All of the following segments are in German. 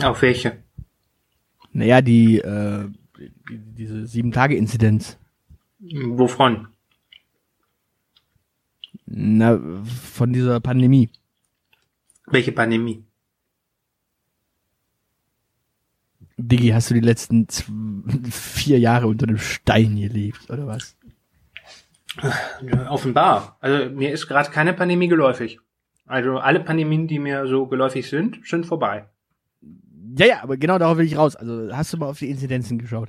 Auf welche? Naja, die, äh, die diese Sieben-Tage-Inzidenz. Wovon? Na, von dieser Pandemie. Welche Pandemie? Diggi, hast du die letzten vier Jahre unter einem Stein gelebt, oder was? Offenbar. Also mir ist gerade keine Pandemie geläufig. Also alle Pandemien, die mir so geläufig sind, sind vorbei. Ja, ja, aber genau darauf will ich raus. Also hast du mal auf die Inzidenzen geschaut?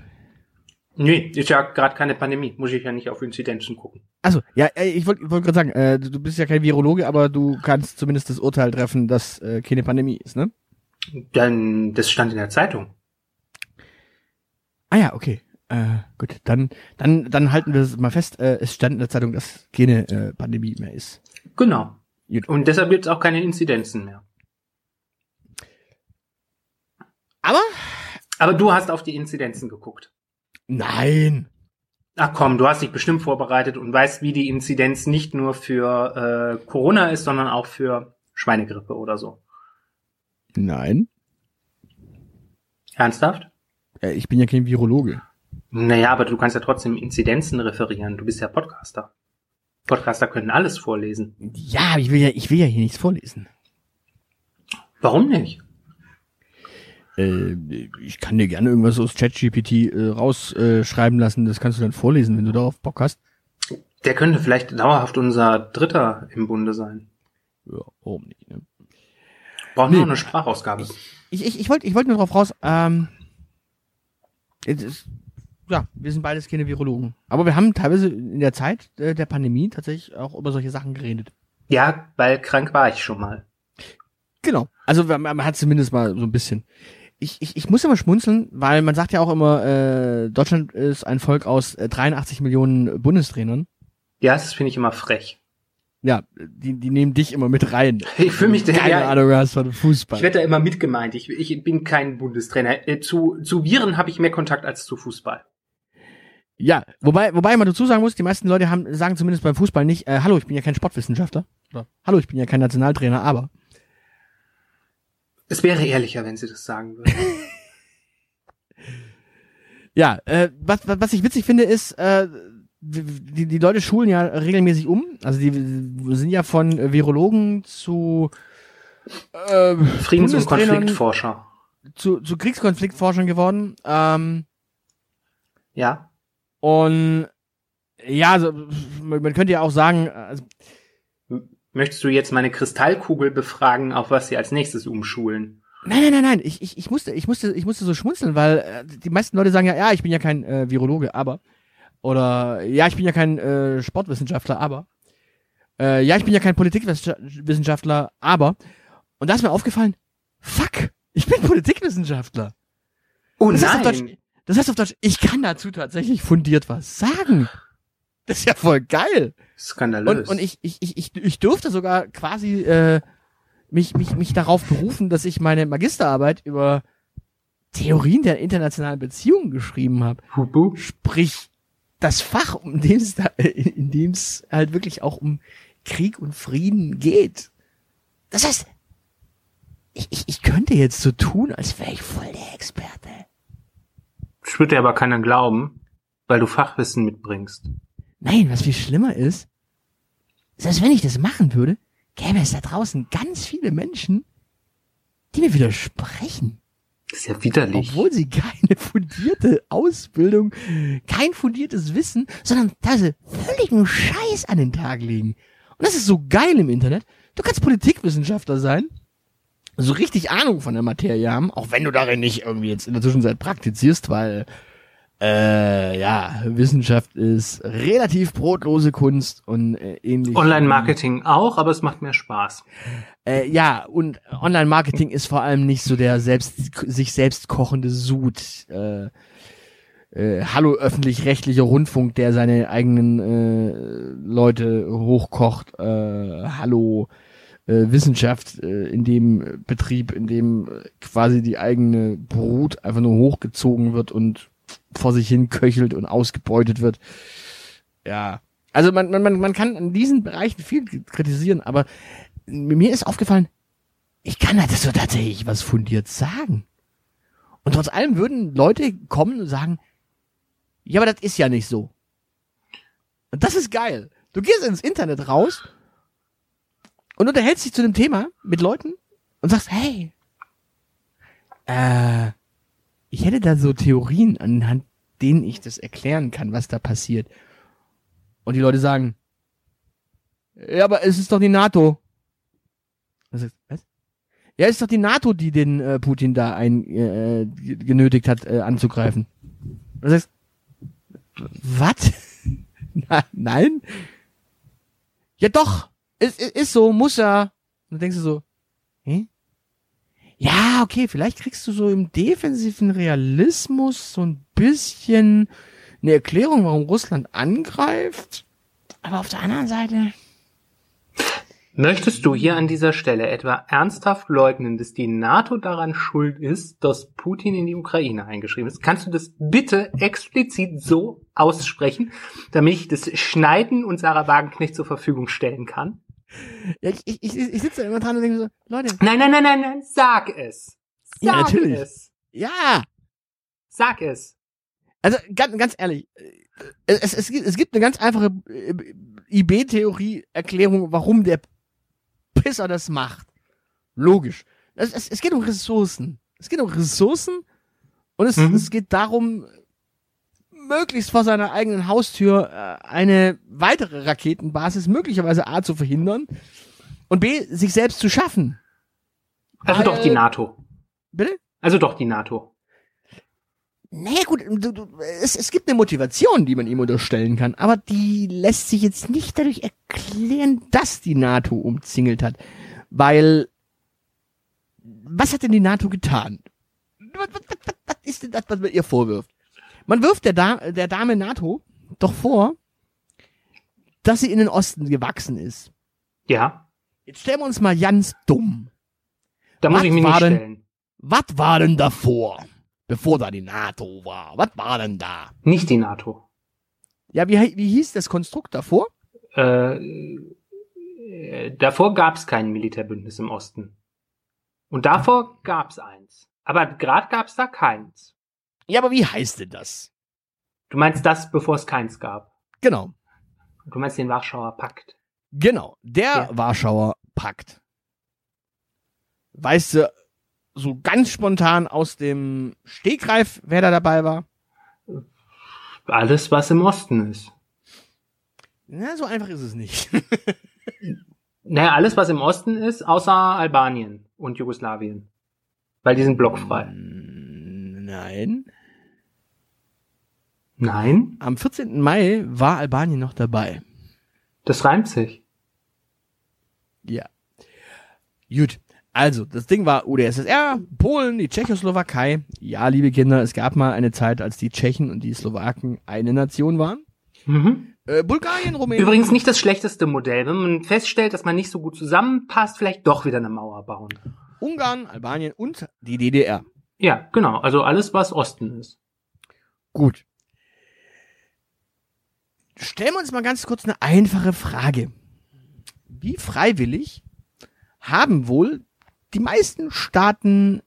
Nee, ist ja gerade keine Pandemie. Muss ich ja nicht auf Inzidenzen gucken. Also ja, ich wollte wollt gerade sagen, äh, du bist ja kein Virologe, aber du kannst zumindest das Urteil treffen, dass äh, keine Pandemie ist, ne? Dann, das stand in der Zeitung. Ah ja, okay. Äh, gut, dann, dann, dann halten wir es mal fest. Äh, es stand in der Zeitung, dass keine äh, Pandemie mehr ist. Genau. Gut. Und deshalb gibt es auch keine Inzidenzen mehr. Aber? Aber du hast auf die Inzidenzen geguckt. Nein. Ach komm, du hast dich bestimmt vorbereitet und weißt, wie die Inzidenz nicht nur für äh, Corona ist, sondern auch für Schweinegrippe oder so. Nein. Ernsthaft? Ja, ich bin ja kein Virologe. Naja, aber du kannst ja trotzdem Inzidenzen referieren. Du bist ja Podcaster. Podcaster können alles vorlesen. Ja, ich will ja, ich will ja hier nichts vorlesen. Warum nicht? Äh, ich kann dir gerne irgendwas aus ChatGPT äh, rausschreiben lassen. Das kannst du dann vorlesen, wenn du darauf Bock hast. Der könnte vielleicht dauerhaft unser Dritter im Bunde sein. Ja, warum nicht? Ne? Braucht nee. nur eine Sprachausgabe. Ich, ich, ich wollte ich wollte nur drauf raus. Ähm, ist, ja, wir sind beides keine Virologen. Aber wir haben teilweise in der Zeit äh, der Pandemie tatsächlich auch über solche Sachen geredet. Ja, weil krank war ich schon mal. Genau. Also man, man hat zumindest mal so ein bisschen ich, ich, ich muss immer schmunzeln, weil man sagt ja auch immer, äh, Deutschland ist ein Volk aus äh, 83 Millionen Bundestrainern. Ja, das finde ich immer frech. Ja, die, die nehmen dich immer mit rein. Ich fühle mich Keine ja, Ahnung hast von Fußball. Ich werde da immer mitgemeint. Ich, ich bin kein Bundestrainer. Äh, zu, zu Viren habe ich mehr Kontakt als zu Fußball. Ja, wobei, wobei man dazu sagen muss, die meisten Leute haben, sagen zumindest beim Fußball nicht, äh, hallo, ich bin ja kein Sportwissenschaftler. Oder hallo, ich bin ja kein Nationaltrainer, aber. Es wäre ehrlicher, wenn sie das sagen würden. ja, äh, was, was ich witzig finde, ist, äh, die, die Leute schulen ja regelmäßig um. Also die sind ja von Virologen zu äh, Friedens- und Konfliktforscher. Zu, zu Kriegskonfliktforschern geworden. Ähm, ja. Und ja, also, man könnte ja auch sagen, also, Möchtest du jetzt meine Kristallkugel befragen, auf was sie als nächstes umschulen? Nein, nein, nein, nein. Ich, ich, ich musste, ich musste, ich musste so schmunzeln, weil äh, die meisten Leute sagen ja, ja, ich bin ja kein äh, Virologe, aber oder ja, ich bin ja kein äh, Sportwissenschaftler, aber äh, ja, ich bin ja kein Politikwissenschaftler, aber und da ist mir aufgefallen, fuck, ich bin Politikwissenschaftler. Oh das nein. Heißt Deutsch, das heißt auf Deutsch, ich kann dazu tatsächlich fundiert was sagen. Das ist ja voll geil. Skandalös. Und, und ich, ich, ich, ich, ich durfte sogar quasi äh, mich, mich, mich darauf berufen, dass ich meine Magisterarbeit über Theorien der internationalen Beziehungen geschrieben habe. Sprich, das Fach, um dem es da, in dem es halt wirklich auch um Krieg und Frieden geht. Das heißt, ich, ich, ich könnte jetzt so tun, als wäre ich voll der Experte. Das würde dir aber keiner glauben, weil du Fachwissen mitbringst. Nein, was viel schlimmer ist, selbst wenn ich das machen würde, gäbe es da draußen ganz viele Menschen, die mir widersprechen. Das ist ja widerlich. Obwohl sie keine fundierte Ausbildung, kein fundiertes Wissen, sondern teilweise völligen Scheiß an den Tag legen. Und das ist so geil im Internet. Du kannst Politikwissenschaftler sein, so richtig Ahnung von der Materie haben, auch wenn du darin nicht irgendwie jetzt in der Zwischenzeit praktizierst, weil äh, ja, Wissenschaft ist relativ brotlose Kunst und äh, ähnlich. Online-Marketing auch, aber es macht mehr Spaß. Äh, ja, und Online-Marketing ist vor allem nicht so der selbst sich selbst kochende Sud. Äh, äh, hallo öffentlich-rechtlicher Rundfunk, der seine eigenen äh, Leute hochkocht. Äh, hallo äh, Wissenschaft äh, in dem Betrieb, in dem quasi die eigene Brut einfach nur hochgezogen wird und vor sich hin köchelt und ausgebeutet wird. Ja. Also man, man, man kann in diesen Bereichen viel kritisieren, aber mir ist aufgefallen, ich kann halt so tatsächlich was fundiert sagen. Und trotz allem würden Leute kommen und sagen, ja, aber das ist ja nicht so. Und das ist geil. Du gehst ins Internet raus und unterhältst dich zu dem Thema mit Leuten und sagst, hey, äh, ich hätte da so Theorien, anhand denen ich das erklären kann, was da passiert. Und die Leute sagen, ja, aber es ist doch die NATO. Was? Ja, es ist doch die NATO, die den äh, Putin da ein, äh, genötigt hat, äh, anzugreifen. Du sagst, was? nein? Ja doch, es, es ist so, muss er. Und dann denkst du so, hä? Ja, okay, vielleicht kriegst du so im defensiven Realismus so ein bisschen eine Erklärung, warum Russland angreift. Aber auf der anderen Seite. Möchtest du hier an dieser Stelle etwa ernsthaft leugnen, dass die NATO daran schuld ist, dass Putin in die Ukraine eingeschrieben ist? Kannst du das bitte explizit so aussprechen, damit ich das Schneiden und Sarah Wagenknecht zur Verfügung stellen kann? Ja, ich, ich, ich, ich sitze da immer dran und denke so, Leute. Nein, nein, nein, nein, nein, sag es. Sag ja, natürlich. es. Ja. Sag es. Also ganz, ganz ehrlich, es, es, es, gibt, es gibt eine ganz einfache äh, IB-Theorie-Erklärung, warum der Pisser das macht. Logisch. Es, es, es geht um Ressourcen. Es geht um Ressourcen und es, mhm. es geht darum, möglichst vor seiner eigenen Haustür äh, eine weitere Raketenbasis möglicherweise A zu verhindern und B sich selbst zu schaffen. Also Weil, doch die NATO. Bitte? Also doch die NATO. Naja gut, du, du, es, es gibt eine Motivation, die man ihm unterstellen kann, aber die lässt sich jetzt nicht dadurch erklären, dass die NATO umzingelt hat. Weil, was hat denn die NATO getan? Was, was, was, was ist denn das, was man ihr vorwirft? Man wirft der, da der Dame NATO doch vor, dass sie in den Osten gewachsen ist. Ja. Jetzt stellen wir uns mal ganz dumm. Da muss was ich mich nicht denn, stellen. Was war denn davor? Bevor da die NATO war. Was war denn da? Nicht die NATO. Ja, wie, wie hieß das Konstrukt davor? Äh, äh davor gab es kein Militärbündnis im Osten. Und davor gab es eins. Aber gerade gab es da keins. Ja, aber wie heißt denn das? Du meinst das, bevor es keins gab? Genau. Du meinst den Warschauer Pakt? Genau, der ja. Warschauer Pakt. Weißt du so ganz spontan aus dem Stegreif, wer da dabei war? Alles, was im Osten ist. Na, so einfach ist es nicht. naja, alles, was im Osten ist, außer Albanien und Jugoslawien. Weil die sind blockfrei. Nein. Nein? Am 14. Mai war Albanien noch dabei. Das reimt sich. Ja. Gut. Also, das Ding war UdSSR, Polen, die Tschechoslowakei. Ja, liebe Kinder, es gab mal eine Zeit, als die Tschechen und die Slowaken eine Nation waren. Mhm. Äh, Bulgarien, Rumänien. Übrigens nicht das schlechteste Modell. Wenn man feststellt, dass man nicht so gut zusammenpasst, vielleicht doch wieder eine Mauer bauen. Ungarn, Albanien und die DDR. Ja, genau. Also alles, was Osten ist. Gut. Stellen wir uns mal ganz kurz eine einfache Frage. Wie freiwillig haben wohl die meisten Staaten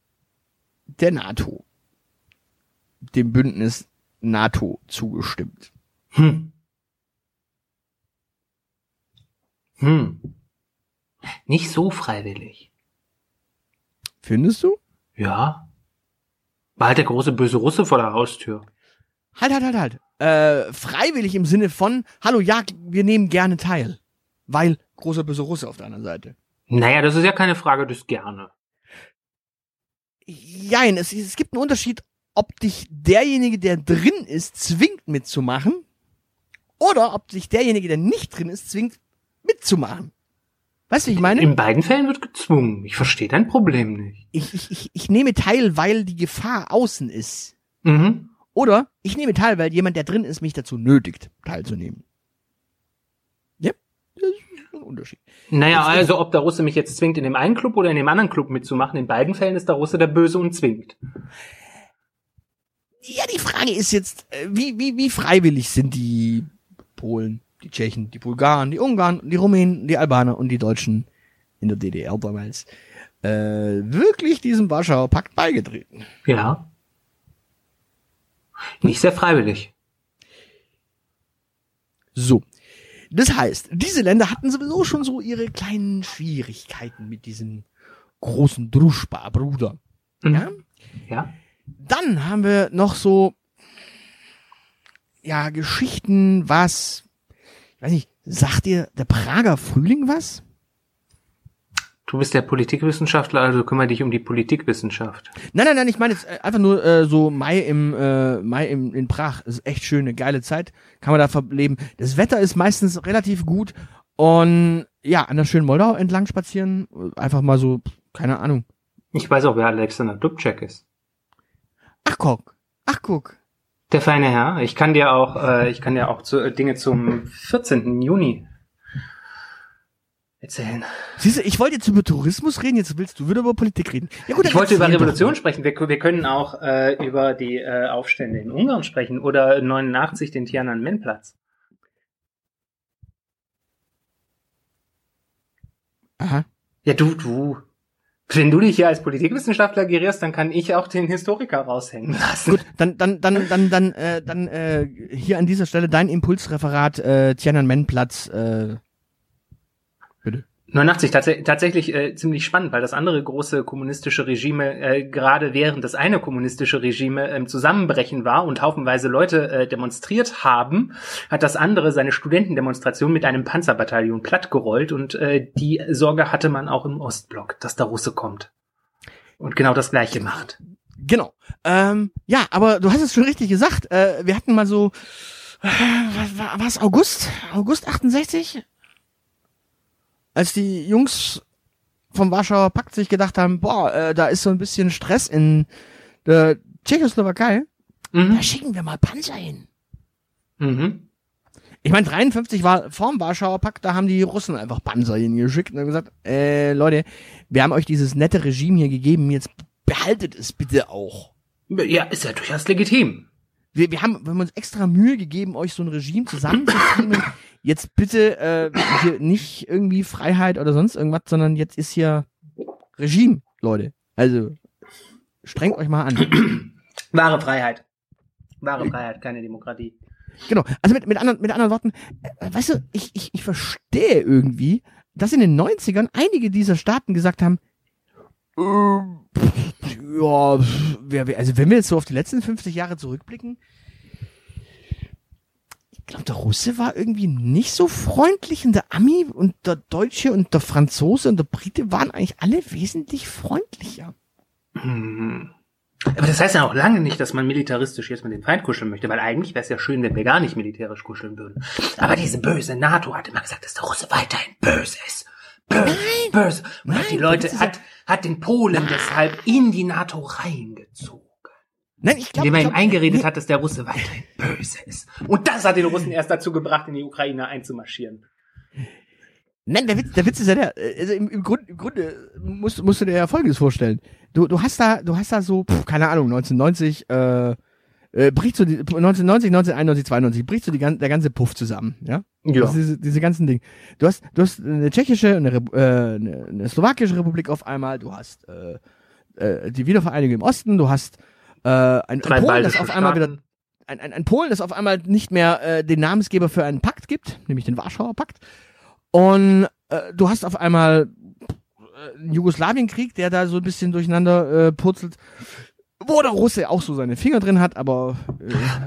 der NATO dem Bündnis NATO zugestimmt? Hm. Hm. Nicht so freiwillig. Findest du? Ja. War halt der große böse Russe vor der Haustür. Halt, halt, halt, halt. Äh, freiwillig im Sinne von, hallo, ja, wir nehmen gerne teil. Weil großer böse Russe auf der anderen Seite. Naja, das ist ja keine Frage des Gerne. Jein, es, es gibt einen Unterschied, ob dich derjenige, der drin ist, zwingt mitzumachen oder ob dich derjenige, der nicht drin ist, zwingt mitzumachen. Weißt du, wie ich meine? In beiden Fällen wird gezwungen. Ich verstehe dein Problem nicht. Ich, ich, ich, ich nehme teil, weil die Gefahr außen ist. Mhm. Oder ich nehme teil, weil jemand, der drin ist, mich dazu nötigt, teilzunehmen. Ja, das ist ein Unterschied. Naja, also ob der Russe mich jetzt zwingt, in dem einen Club oder in dem anderen Club mitzumachen, in beiden Fällen ist der Russe der Böse und zwingt. Ja, die Frage ist jetzt, äh, wie, wie, wie freiwillig sind die Polen, die Tschechen, die Bulgaren, die Ungarn, die Rumänen, die Albaner und die Deutschen in der DDR damals äh, wirklich diesem Warschauer Pakt beigetreten? Ja. Nicht sehr freiwillig. So. Das heißt, diese Länder hatten sowieso schon so ihre kleinen Schwierigkeiten mit diesem großen Druschba-Bruder. Mhm. Ja? Ja. Dann haben wir noch so, ja, Geschichten, was, ich weiß nicht, sagt dir der Prager Frühling was? Du bist der Politikwissenschaftler, also kümmere dich um die Politikwissenschaft. Nein, nein, nein, ich meine jetzt äh, einfach nur äh, so Mai im äh, Mai im, in Prag. Das ist echt schön, eine geile Zeit, kann man da verleben. Das Wetter ist meistens relativ gut und ja, an der schönen Moldau entlang spazieren, einfach mal so, keine Ahnung. Ich weiß auch, wer Alexander Dubček ist. Ach guck, ach guck. Der feine Herr. Ich kann dir auch, äh, ich kann dir auch zu, äh, Dinge zum 14. Juni erzählen. Siehst du, ich wollte jetzt über Tourismus reden, jetzt willst du wieder über Politik reden. Ja gut, Ich wollte über Revolution sprechen. Wir, wir können auch äh, über die äh, Aufstände in Ungarn sprechen oder 89 den Tiananmen-Platz. Aha. Ja, du, du. Wenn du dich hier als Politikwissenschaftler gerierst, dann kann ich auch den Historiker raushängen lassen. Gut, dann dann dann dann dann äh, dann äh, hier an dieser Stelle dein Impulsreferat äh, Tiananmen-Platz. Äh, bitte. 89 tats tatsächlich äh, ziemlich spannend, weil das andere große kommunistische Regime äh, gerade während das eine kommunistische Regime im Zusammenbrechen war und haufenweise Leute äh, demonstriert haben, hat das andere seine Studentendemonstration mit einem Panzerbataillon plattgerollt und äh, die Sorge hatte man auch im Ostblock, dass der Russe kommt und genau das gleiche macht. Genau. Ähm, ja, aber du hast es schon richtig gesagt. Äh, wir hatten mal so, äh, was war was, August? August 68? Als die Jungs vom Warschauer Pakt sich gedacht haben, boah, äh, da ist so ein bisschen Stress in der Tschechoslowakei, Mhm. da schicken wir mal Panzer hin. Mhm. Ich meine, 53 war vorm Warschauer Pakt, da haben die Russen einfach Panzer hingeschickt und haben gesagt, äh, Leute, wir haben euch dieses nette Regime hier gegeben, jetzt behaltet es bitte auch. Ja, ist ja durchaus legitim. Wir, wir, haben, wir haben uns extra Mühe gegeben, euch so ein Regime zusammenzuziehen. jetzt bitte äh, hier nicht irgendwie Freiheit oder sonst irgendwas, sondern jetzt ist hier Regime, Leute. Also strengt euch mal an. Wahre Freiheit. Wahre Freiheit, keine Demokratie. Genau. Also mit, mit, anderen, mit anderen Worten, äh, weißt du, ich, ich, ich verstehe irgendwie, dass in den 90ern einige dieser Staaten gesagt haben, äh, pff, ja, also wenn wir jetzt so auf die letzten 50 Jahre zurückblicken, ich glaube, der Russe war irgendwie nicht so freundlich und der Ami und der Deutsche und der Franzose und der Brite waren eigentlich alle wesentlich freundlicher. Hm. Aber das heißt ja auch lange nicht, dass man militaristisch jetzt mit dem Feind kuscheln möchte, weil eigentlich wäre es ja schön, wenn wir gar nicht militärisch kuscheln würden. Aber diese böse NATO hat immer gesagt, dass der Russe weiterhin böse ist. Böse, böse. Und hat Nein, die Leute, hat, hat den Polen deshalb in die NATO reingezogen. Nein, ich glaube, Indem er ihm glaub, eingeredet nee, hat, dass der Russe weiterhin böse ist. Und das hat den Russen erst dazu gebracht, in die Ukraine einzumarschieren. Nein, der Witz, der Witz ist ja der, äh, also im, im, Grund, im Grunde musst, musst du dir ja Folgendes vorstellen. Du, du hast da, du hast da so, pf, keine Ahnung, 1990, äh, äh, bricht so die, 1990, 1991, 92, bricht so die, der ganze Puff zusammen, ja? Ja. Also diese, diese ganzen Dinge. Du hast, du hast eine tschechische, eine, äh, eine, eine slowakische Republik auf einmal, du hast äh, äh, die Wiedervereinigung im Osten, du hast äh, ein, Drei ein Polen, das auf einmal wieder Staaten. ein, ein, ein Polen, das auf einmal nicht mehr äh, den Namensgeber für einen Pakt gibt, nämlich den Warschauer Pakt. Und äh, du hast auf einmal äh, einen Jugoslawienkrieg, der da so ein bisschen durcheinander äh, purzelt. Wo der Russe auch so seine Finger drin hat, aber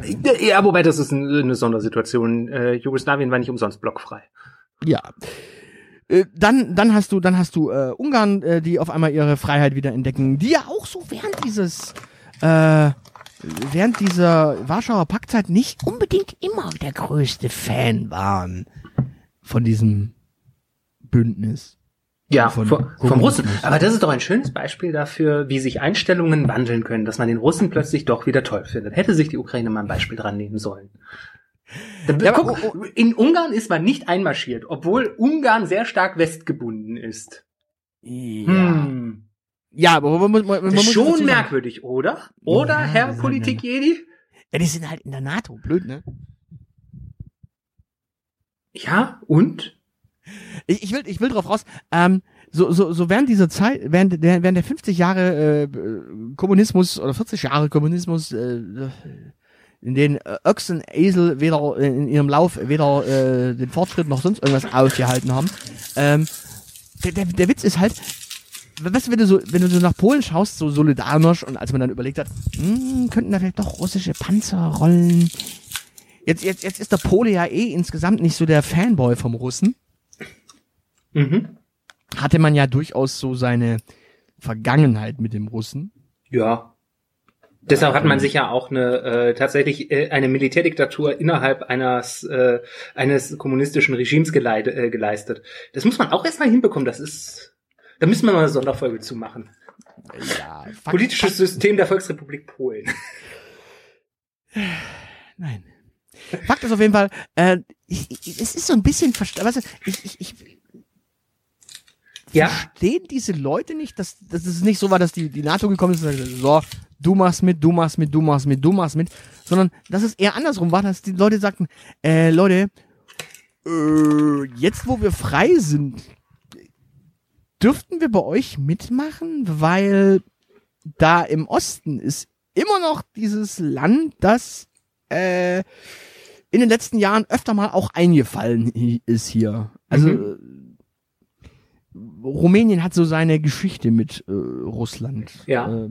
äh, ja, wobei das ist eine Sondersituation. Äh, Jugoslawien war nicht umsonst blockfrei. Ja. Äh, dann, dann hast du, dann hast du äh, Ungarn, äh, die auf einmal ihre Freiheit wieder entdecken, die ja auch so während dieses, äh, während dieser Warschauer Paktzeit nicht unbedingt immer der größte Fan waren von diesem Bündnis. Ja, von, vom Russen. Aber das ist doch ein schönes Beispiel dafür, wie sich Einstellungen wandeln können, dass man den Russen plötzlich doch wieder toll findet. Hätte sich die Ukraine mal ein Beispiel dran nehmen sollen. Ja, Guck, oh, oh. in Ungarn ist man nicht einmarschiert, obwohl Ungarn sehr stark westgebunden ist. Ja. Hm. Ja, aber man, man, man, man muss schon merkwürdig, oder? Oder, ja, Herr Politik-Jedi? Ja, die sind halt in der NATO. Blöd, ne? Ja, und? Ich, ich will, ich will drauf raus. Ähm, so, so, so während dieser Zeit, während der, während der 50 Jahre äh, Kommunismus oder 40 Jahre Kommunismus, äh, in denen äh, Ochsen, Esel weder in ihrem Lauf weder äh, den Fortschritt noch sonst irgendwas aufgehalten haben. Ähm, der, der, der Witz ist halt, weißt du, wenn du so, wenn du so nach Polen schaust, so Solidarność und als man dann überlegt hat, hm, könnten da vielleicht doch russische Panzer rollen. Jetzt, jetzt, jetzt ist der Pole ja eh insgesamt nicht so der Fanboy vom Russen. Mhm. Hatte man ja durchaus so seine Vergangenheit mit dem Russen. Ja. Deshalb hat man sich ja auch eine äh, tatsächlich äh, eine Militärdiktatur innerhalb eines äh, eines kommunistischen Regimes geleide, äh, geleistet. Das muss man auch erstmal hinbekommen. Das ist, da müssen wir mal eine Sonderfolge zu machen. Ja, Fakt, Politisches Fakt. System der Volksrepublik Polen. Nein. Fakt ist auf jeden Fall, äh, ich, ich, es ist so ein bisschen, weißt du, ich, ich, ich ja. verstehen diese Leute nicht, dass, dass es nicht so war, dass die, die NATO gekommen ist und gesagt, so, du machst mit, du machst mit, du machst mit, du machst mit, sondern dass es eher andersrum war, dass die Leute sagten, äh, Leute, äh, jetzt wo wir frei sind, dürften wir bei euch mitmachen, weil da im Osten ist immer noch dieses Land, das äh, in den letzten Jahren öfter mal auch eingefallen ist hier. Also mhm Rumänien hat so seine Geschichte mit äh, Russland. Ja. Äh,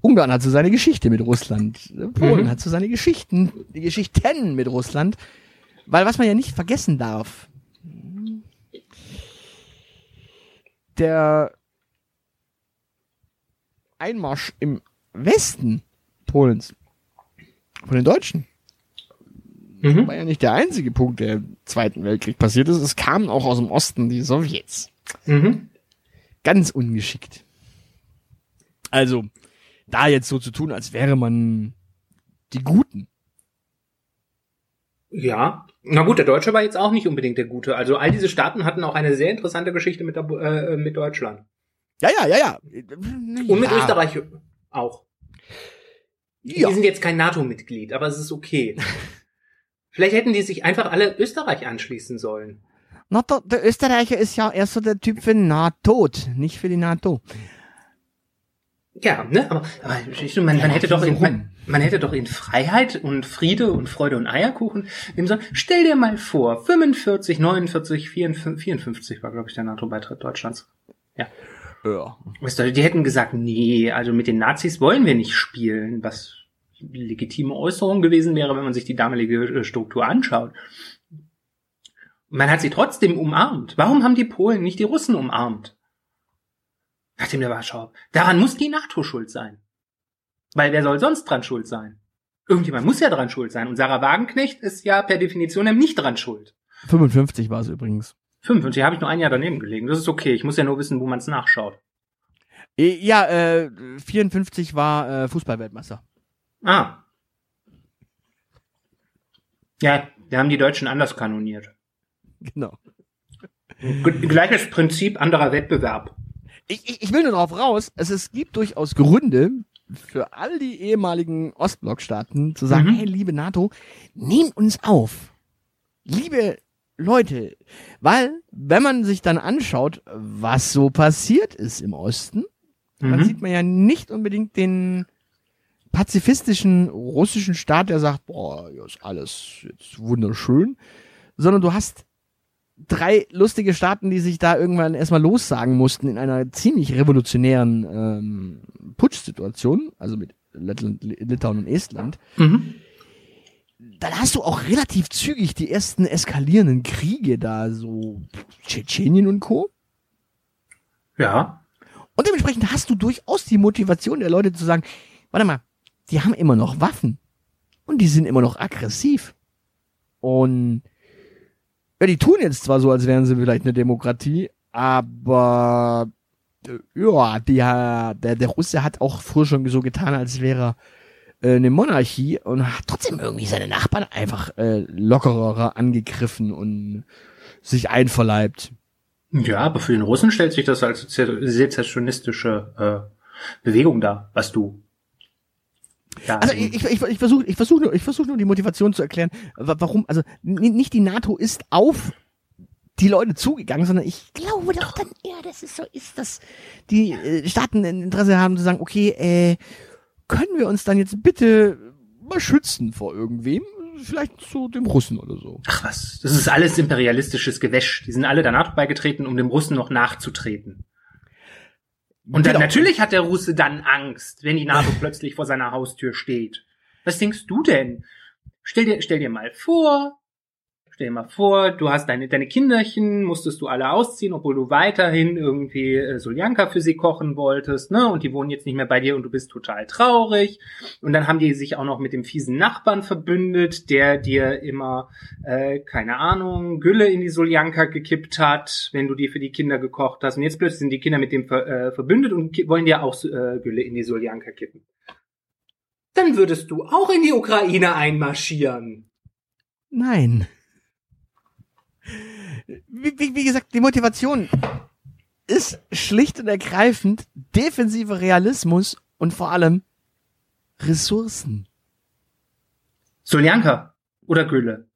Ungarn hat so seine Geschichte mit Russland. Polen mhm. hat so seine Geschichten, die Geschichten mit Russland. Weil was man ja nicht vergessen darf, der Einmarsch im Westen Polens von den Deutschen Mhm. War ja nicht der einzige Punkt, der im Zweiten Weltkrieg passiert ist. Es kamen auch aus dem Osten die Sowjets. Mhm. Ganz ungeschickt. Also, da jetzt so zu tun, als wäre man die Guten. Ja, na gut, der Deutsche war jetzt auch nicht unbedingt der Gute. Also all diese Staaten hatten auch eine sehr interessante Geschichte mit, der, äh, mit Deutschland. Ja, ja, ja, ja. Und mit Österreich auch. Ja. Die sind jetzt kein NATO-Mitglied, aber es ist okay. Vielleicht hätten die sich einfach alle Österreich anschließen sollen. Na, der, der Österreicher ist ja erst so der Typ für NATO, nicht für die NATO. Ja, ne, aber, aber man, man hätte doch in, man, man hätte doch in Freiheit und Friede und Freude und Eierkuchen nehmen sollen. Stell dir mal vor, 45, 49, 54, 54 war, glaube ich, der NATO-Beitritt Deutschlands. Ja. Ja. Die hätten gesagt, nee, also mit den Nazis wollen wir nicht spielen, was legitime Äußerung gewesen wäre, wenn man sich die damalige äh, Struktur anschaut. Man hat sie trotzdem umarmt. Warum haben die Polen nicht die Russen umarmt? Nachdem der Warschau. Daran muss die NATO schuld sein. Weil wer soll sonst dran schuld sein? Irgendjemand muss ja dran schuld sein. Und Sarah Wagenknecht ist ja per Definition nicht dran schuld. 55 war es übrigens. 55 habe ich nur ein Jahr daneben gelegen. Das ist okay. Ich muss ja nur wissen, wo man es nachschaut. Ja, äh, 54 war äh, Fußballweltmeister. Ah. Ja, wir haben die Deutschen anders kanoniert. Genau. Gleiches Prinzip, anderer Wettbewerb. Ich, ich, ich will nur darauf raus, es, es gibt durchaus Gründe für all die ehemaligen Ostblockstaaten zu sagen, mhm. hey, liebe NATO, nehmt uns auf. Liebe Leute, weil wenn man sich dann anschaut, was so passiert ist im Osten, mhm. dann sieht man ja nicht unbedingt den pazifistischen russischen Staat, der sagt, boah, hier ist alles jetzt wunderschön, sondern du hast drei lustige Staaten, die sich da irgendwann erstmal lossagen mussten in einer ziemlich revolutionären ähm, Putsch-Situation, also mit Lettland, Litauen und Estland. Mhm. Dann hast du auch relativ zügig die ersten eskalierenden Kriege da, so Tschetschenien und Co. Ja. Und dementsprechend hast du durchaus die Motivation der Leute zu sagen, warte mal, die haben immer noch Waffen. Und die sind immer noch aggressiv. Und ja, die tun jetzt zwar so, als wären sie vielleicht eine Demokratie, aber äh, ja, die, der, der Russe hat auch früher schon so getan, als wäre äh, eine Monarchie und hat trotzdem irgendwie seine Nachbarn einfach äh, lockerer angegriffen und sich einverleibt. Ja, aber für den Russen stellt sich das als sezessionistische äh, Bewegung dar, was du ja, also ich, ich, ich, ich versuche ich versuch nur, ich versuch nur die Motivation zu erklären, warum, also nicht die NATO ist auf die Leute zugegangen, sondern ich glaube doch dann eher, dass es so ist, dass die äh, Staaten ein Interesse haben zu sagen, okay, äh, können wir uns dann jetzt bitte mal schützen vor irgendwem? Vielleicht zu dem Russen oder so. Ach was, das ist alles imperialistisches Gewäsch. Die sind alle der NATO beigetreten, um dem Russen noch nachzutreten. Und dann, natürlich hat der Russe dann Angst, wenn die NATO plötzlich vor seiner Haustür steht. Was denkst du denn? Stell dir, stell dir mal vor, Stell dir mal vor, du hast deine, deine Kinderchen, musstest du alle ausziehen, obwohl du weiterhin irgendwie äh, Soljanka für sie kochen wolltest, ne? Und die wohnen jetzt nicht mehr bei dir und du bist total traurig. Und dann haben die sich auch noch mit dem fiesen Nachbarn verbündet, der dir immer, äh, keine Ahnung, Gülle in die Soljanka gekippt hat, wenn du die für die Kinder gekocht hast. Und jetzt plötzlich sind die Kinder mit dem ver, äh, verbündet und wollen dir auch äh, Gülle in die Soljanka kippen. Dann würdest du auch in die Ukraine einmarschieren. Nein wie, wie, wie gesagt, die Motivation ist schlicht und ergreifend defensiver Realismus und vor allem Ressourcen. Soljanka oder Gülle?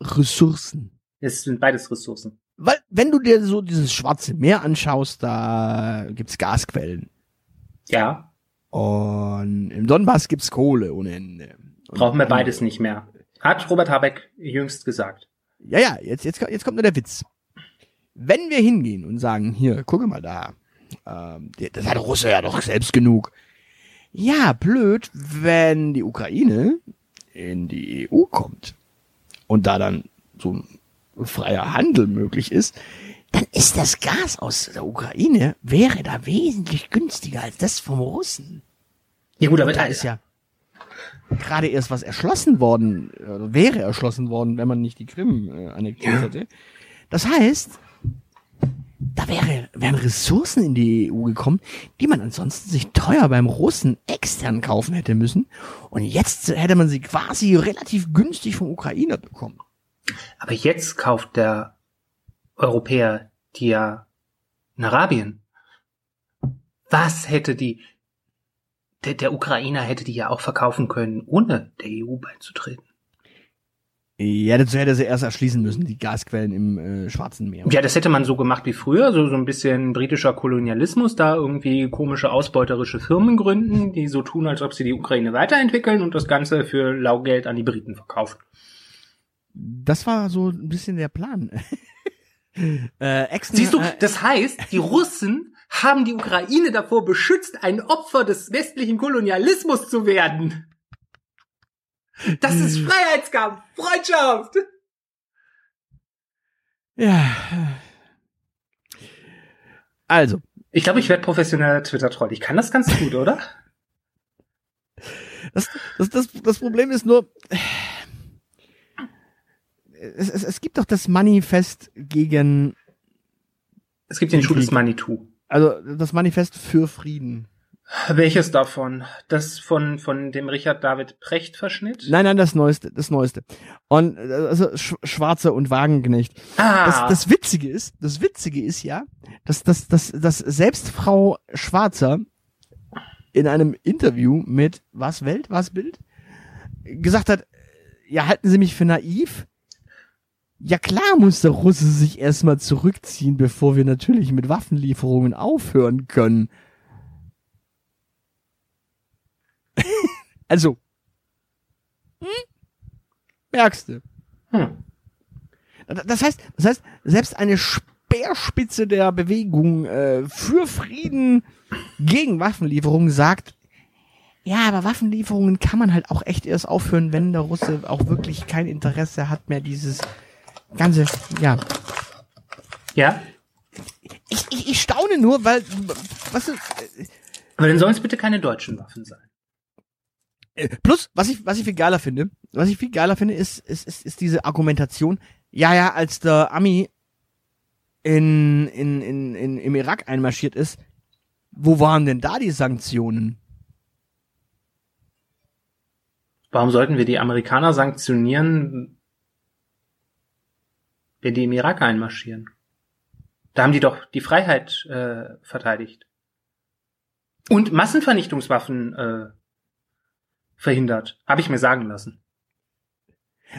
Ressourcen. Es sind beides Ressourcen. Weil, wenn du dir so dieses schwarze Meer anschaust, da gibt's Gasquellen. Ja. Und im Donbass gibt's Kohle ohne Ende. Brauchen wir beides nicht mehr. Hat Robert Habeck jüngst gesagt. Ja, ja, jetzt, jetzt, jetzt kommt nur der Witz. Wenn wir hingehen und sagen, hier, gucke mal da, ähm, das hat Russe ja doch selbst genug. Ja, blöd, wenn die Ukraine in die EU kommt und da dann so ein freier Handel möglich ist, dann ist das Gas aus der Ukraine, wäre da wesentlich günstiger als das vom Russen. Ja gut, aber da ist ja gerade erst was erschlossen worden, oder wäre erschlossen worden, wenn man nicht die Krim äh, annektiert ja. hätte. Das heißt, da wäre, wären Ressourcen in die EU gekommen, die man ansonsten sich teuer beim Russen extern kaufen hätte müssen. Und jetzt hätte man sie quasi relativ günstig vom Ukrainer bekommen. Aber jetzt kauft der Europäer die ja in Arabien. Was hätte die, der, der Ukrainer hätte die ja auch verkaufen können, ohne der EU beizutreten. Ja, dazu hätte sie erst erschließen müssen, die Gasquellen im äh, Schwarzen Meer. Ja, das hätte man so gemacht wie früher, so, so ein bisschen britischer Kolonialismus, da irgendwie komische ausbeuterische Firmen gründen, die so tun, als ob sie die Ukraine weiterentwickeln und das Ganze für Laugeld an die Briten verkaufen. Das war so ein bisschen der Plan. äh, Siehst du, äh, das heißt, die Russen haben die Ukraine davor beschützt, ein Opfer des westlichen Kolonialismus zu werden. Das ist hm. Freiheitskampf, Freundschaft. Ja. Also. Ich glaube, ich werde professioneller Twitter-Troll. Ich kann das ganz gut, oder? Das, das, das, das Problem ist nur, es, es, es gibt doch das Manifest gegen. Es gibt den Schuh des Manitou. Also das Manifest für Frieden. Welches davon? Das von, von dem Richard David Precht Verschnitt? Nein, nein, das neueste, das neueste. Und, also, Sch Schwarzer und Wagenknecht. Ah. Das, das Witzige ist, das Witzige ist ja, dass, dass, dass, dass selbst Frau Schwarzer in einem Interview mit Was Welt, Was Bild gesagt hat, ja, halten Sie mich für naiv? Ja klar muss der Russe sich erstmal zurückziehen, bevor wir natürlich mit Waffenlieferungen aufhören können. also, hm? merkst du. Hm. Das heißt, das heißt, selbst eine Speerspitze der Bewegung äh, für Frieden gegen Waffenlieferungen sagt, ja, aber Waffenlieferungen kann man halt auch echt erst aufhören, wenn der Russe auch wirklich kein Interesse hat mehr dieses ganze, ja. Ja? Ich, ich, ich staune nur, weil, was ist, aber dann sollen es bitte keine deutschen Waffen sein. Äh, plus, was ich, was ich viel geiler finde, was ich viel geiler finde, ist, ist, ist, ist diese Argumentation, ja, ja, als der Ami in, in, in, in, im Irak einmarschiert ist, wo waren denn da die Sanktionen? Warum sollten wir die Amerikaner sanktionieren, wenn die im Irak einmarschieren? Da haben die doch die Freiheit äh, verteidigt. Und Massenvernichtungswaffen äh, verhindert. Habe ich mir sagen lassen.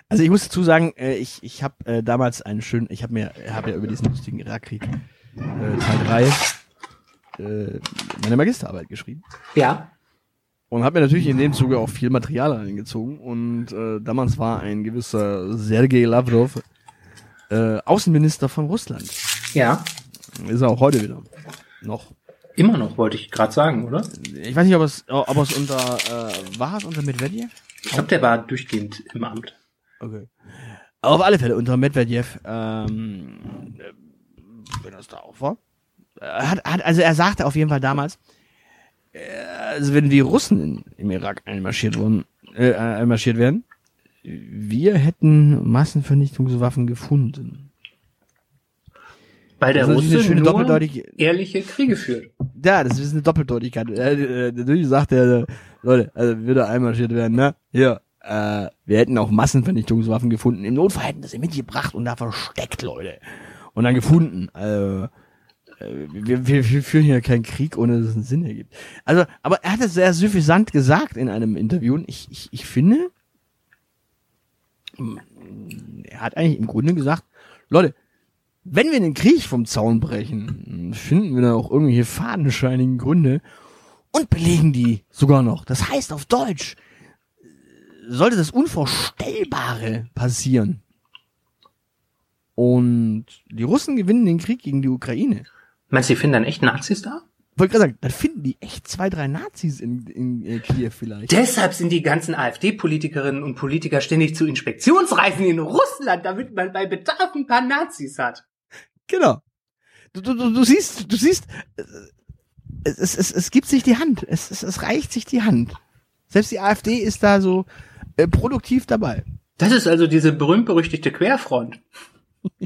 Also ich muss dazu sagen, äh, ich, ich habe äh, damals einen schönen, ich habe mir, habe ja über diesen lustigen Irakkrieg äh, Teil 3 äh, meine Magisterarbeit geschrieben. Ja. Und habe mir natürlich in dem Zuge auch viel Material reingezogen. Und äh, damals war ein gewisser Sergei Lavrov äh, Außenminister von Russland. Ja. Ist er auch heute wieder. Noch. Immer noch, wollte ich gerade sagen, oder? Ich weiß nicht, ob es, ob es unter, äh, war es unter Medvedev? Ich glaube, der war durchgehend im Amt. Okay. Auf alle Fälle unter Medvedev, ähm, wenn das da auch war. Hat, hat, also er sagte auf jeden Fall damals, also wenn die Russen in, im Irak einmarschiert wurden, äh, einmarschiert werden, wir hätten Massenvernichtungswaffen gefunden. Weil der Russe schöne nur ehrliche Kriege führt. Ja, das ist eine Doppeldeutigkeit. Äh, äh, natürlich sagt er, Leute, also würde einmarschiert werden, ne? Hier, äh, wir hätten auch Massenvernichtungswaffen gefunden. Im Notfall hätten das mitgebracht und da versteckt, Leute. Und dann gefunden. Also, äh, wir, wir, wir führen hier keinen Krieg, ohne dass es einen Sinn ergibt. Also, aber er hat es sehr suffisant gesagt in einem Interview. Und ich, ich, ich finde, er hat eigentlich im Grunde gesagt, Leute, wenn wir den Krieg vom Zaun brechen, finden wir da auch irgendwelche fadenscheinigen Gründe und belegen die sogar noch. Das heißt auf Deutsch, sollte das Unvorstellbare passieren und die Russen gewinnen den Krieg gegen die Ukraine, Meinst du, die finden dann echt Nazis da? Wollte gerade sagen, dann finden die echt zwei, drei Nazis in, in äh, Kiew vielleicht. Deshalb sind die ganzen AfD-Politikerinnen und Politiker ständig zu Inspektionsreisen in Russland, damit man bei Bedarf ein paar Nazis hat. Genau. Du, du, du, du siehst, du siehst, äh, es, es, es, es gibt sich die Hand. Es, es, es reicht sich die Hand. Selbst die AfD ist da so äh, produktiv dabei. Das ist also diese berühmt-berüchtigte Querfront.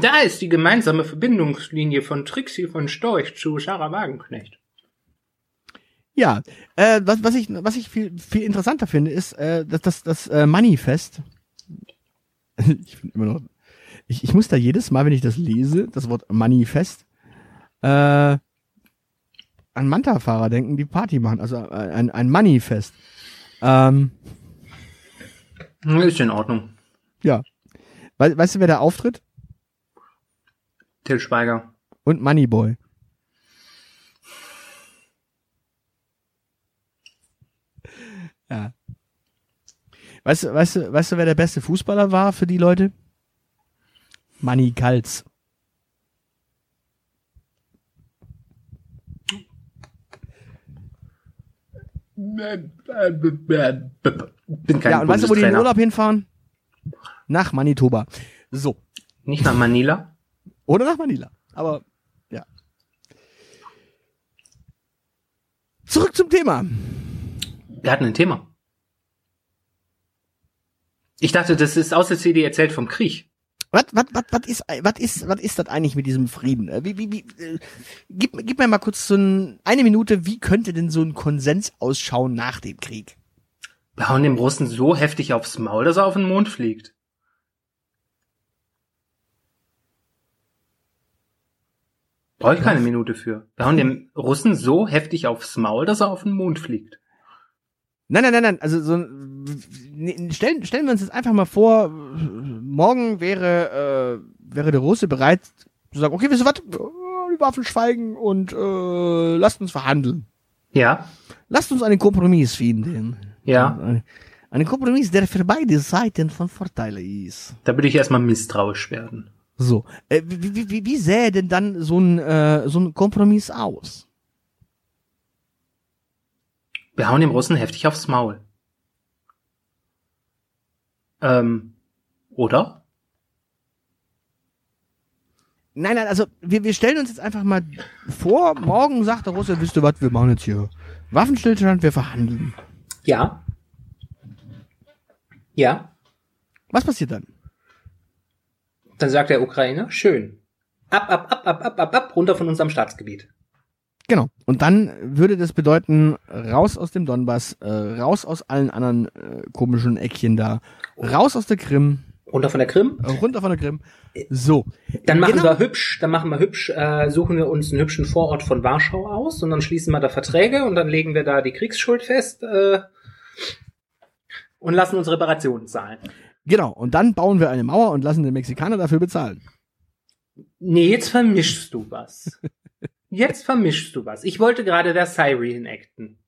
Da ist die gemeinsame Verbindungslinie von Trixie von Storch zu Sarah Wagenknecht. Ja, äh, was, was ich, was ich viel, viel interessanter finde, ist, äh, dass das, das äh, Moneyfest. ich finde immer noch, ich, ich muss da jedes Mal, wenn ich das lese, das Wort Moneyfest, äh, an Manta-Fahrer denken, die Party machen, also äh, ein, ein Moneyfest. Ähm, ist in Ordnung. Ja. We weißt du, wer da auftritt? Till Schweiger. Und Moneyboy. Ja. Weißt du, weißt du, weißt du, wer der beste Fußballer war für die Leute? Manny Kalz. Bin kein ja, und weißt du, wo die in den Urlaub hinfahren? Nach Manitoba. So. Nicht nach Manila? Oder nach Manila. Aber ja. Zurück zum Thema. Wir hatten ein Thema. Ich dachte, das ist aus der CD erzählt vom Krieg. Was, was, was, was ist, was ist, was ist das eigentlich mit diesem Frieden? Wie, wie, wie, äh, gib, gib mir mal kurz so ein, eine Minute, wie könnte denn so ein Konsens ausschauen nach dem Krieg? Wir hauen dem Russen so heftig aufs Maul, dass er auf den Mond fliegt. Brauche ich keine Minute für. Wir hauen dem Russen so heftig aufs Maul, dass er auf den Mond fliegt. Nein, nein, nein, nein. Also so stellen, stellen wir uns jetzt einfach mal vor, morgen wäre, äh, wäre der Russe bereit zu sagen, okay, wisst ihr was, die Waffen schweigen und äh, lasst uns verhandeln. Ja. Lasst uns einen Kompromiss finden. Ja. Ein Kompromiss, der für beide Seiten von Vorteil ist. Da würde ich erstmal misstrauisch werden. So, äh, wie, wie, wie, sähe denn dann so ein, äh, so ein Kompromiss aus? Wir hauen dem Russen heftig aufs Maul. Ähm, oder? Nein, nein, also wir, wir stellen uns jetzt einfach mal vor, morgen sagt der Russe, wisst ihr was, wir machen jetzt hier Waffenstillstand, wir verhandeln. Ja. Ja. Was passiert dann? Dann sagt der Ukrainer, schön. Ab, ab, ab, ab, ab, ab, ab, runter von unserem Staatsgebiet. Genau. Und dann würde das bedeuten, raus aus dem Donbass, äh, raus aus allen anderen äh, komischen Eckchen da, raus aus der Krim. Runter von der Krim? Äh, runter von der Krim. So. Dann machen genau. wir hübsch, dann machen wir hübsch, äh, suchen wir uns einen hübschen Vorort von Warschau aus und dann schließen wir da Verträge und dann legen wir da die Kriegsschuld fest äh, und lassen uns Reparationen zahlen. Genau. Und dann bauen wir eine Mauer und lassen den Mexikaner dafür bezahlen. Nee, jetzt vermischst du was. Jetzt vermischst du was. Ich wollte gerade Versailles reenacten.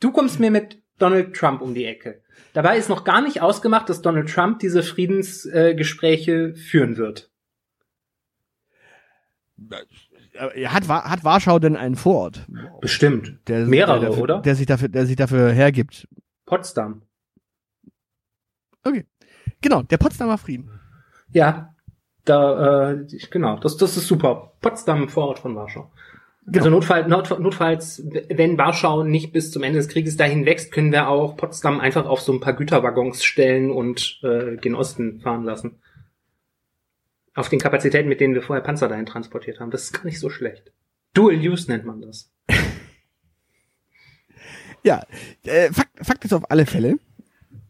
Du kommst mir mit Donald Trump um die Ecke. Dabei ist noch gar nicht ausgemacht, dass Donald Trump diese Friedensgespräche äh, führen wird. Äh, hat, hat Warschau denn einen Vorort? Bestimmt. Der, Mehrere, der dafür, oder? Der sich, dafür, der sich dafür hergibt. Potsdam. Okay. Genau, der Potsdamer Frieden. Ja, da, äh, genau, das, das ist super. Potsdam, Vorort von Warschau. Genau. Also notfalls, not, notfalls, wenn Warschau nicht bis zum Ende des Krieges dahin wächst, können wir auch Potsdam einfach auf so ein paar Güterwaggons stellen und äh, gen Osten fahren lassen. Auf den Kapazitäten, mit denen wir vorher Panzer dahin transportiert haben. Das ist gar nicht so schlecht. Dual Use nennt man das. ja, äh, Fakt, Fakt ist auf alle Fälle.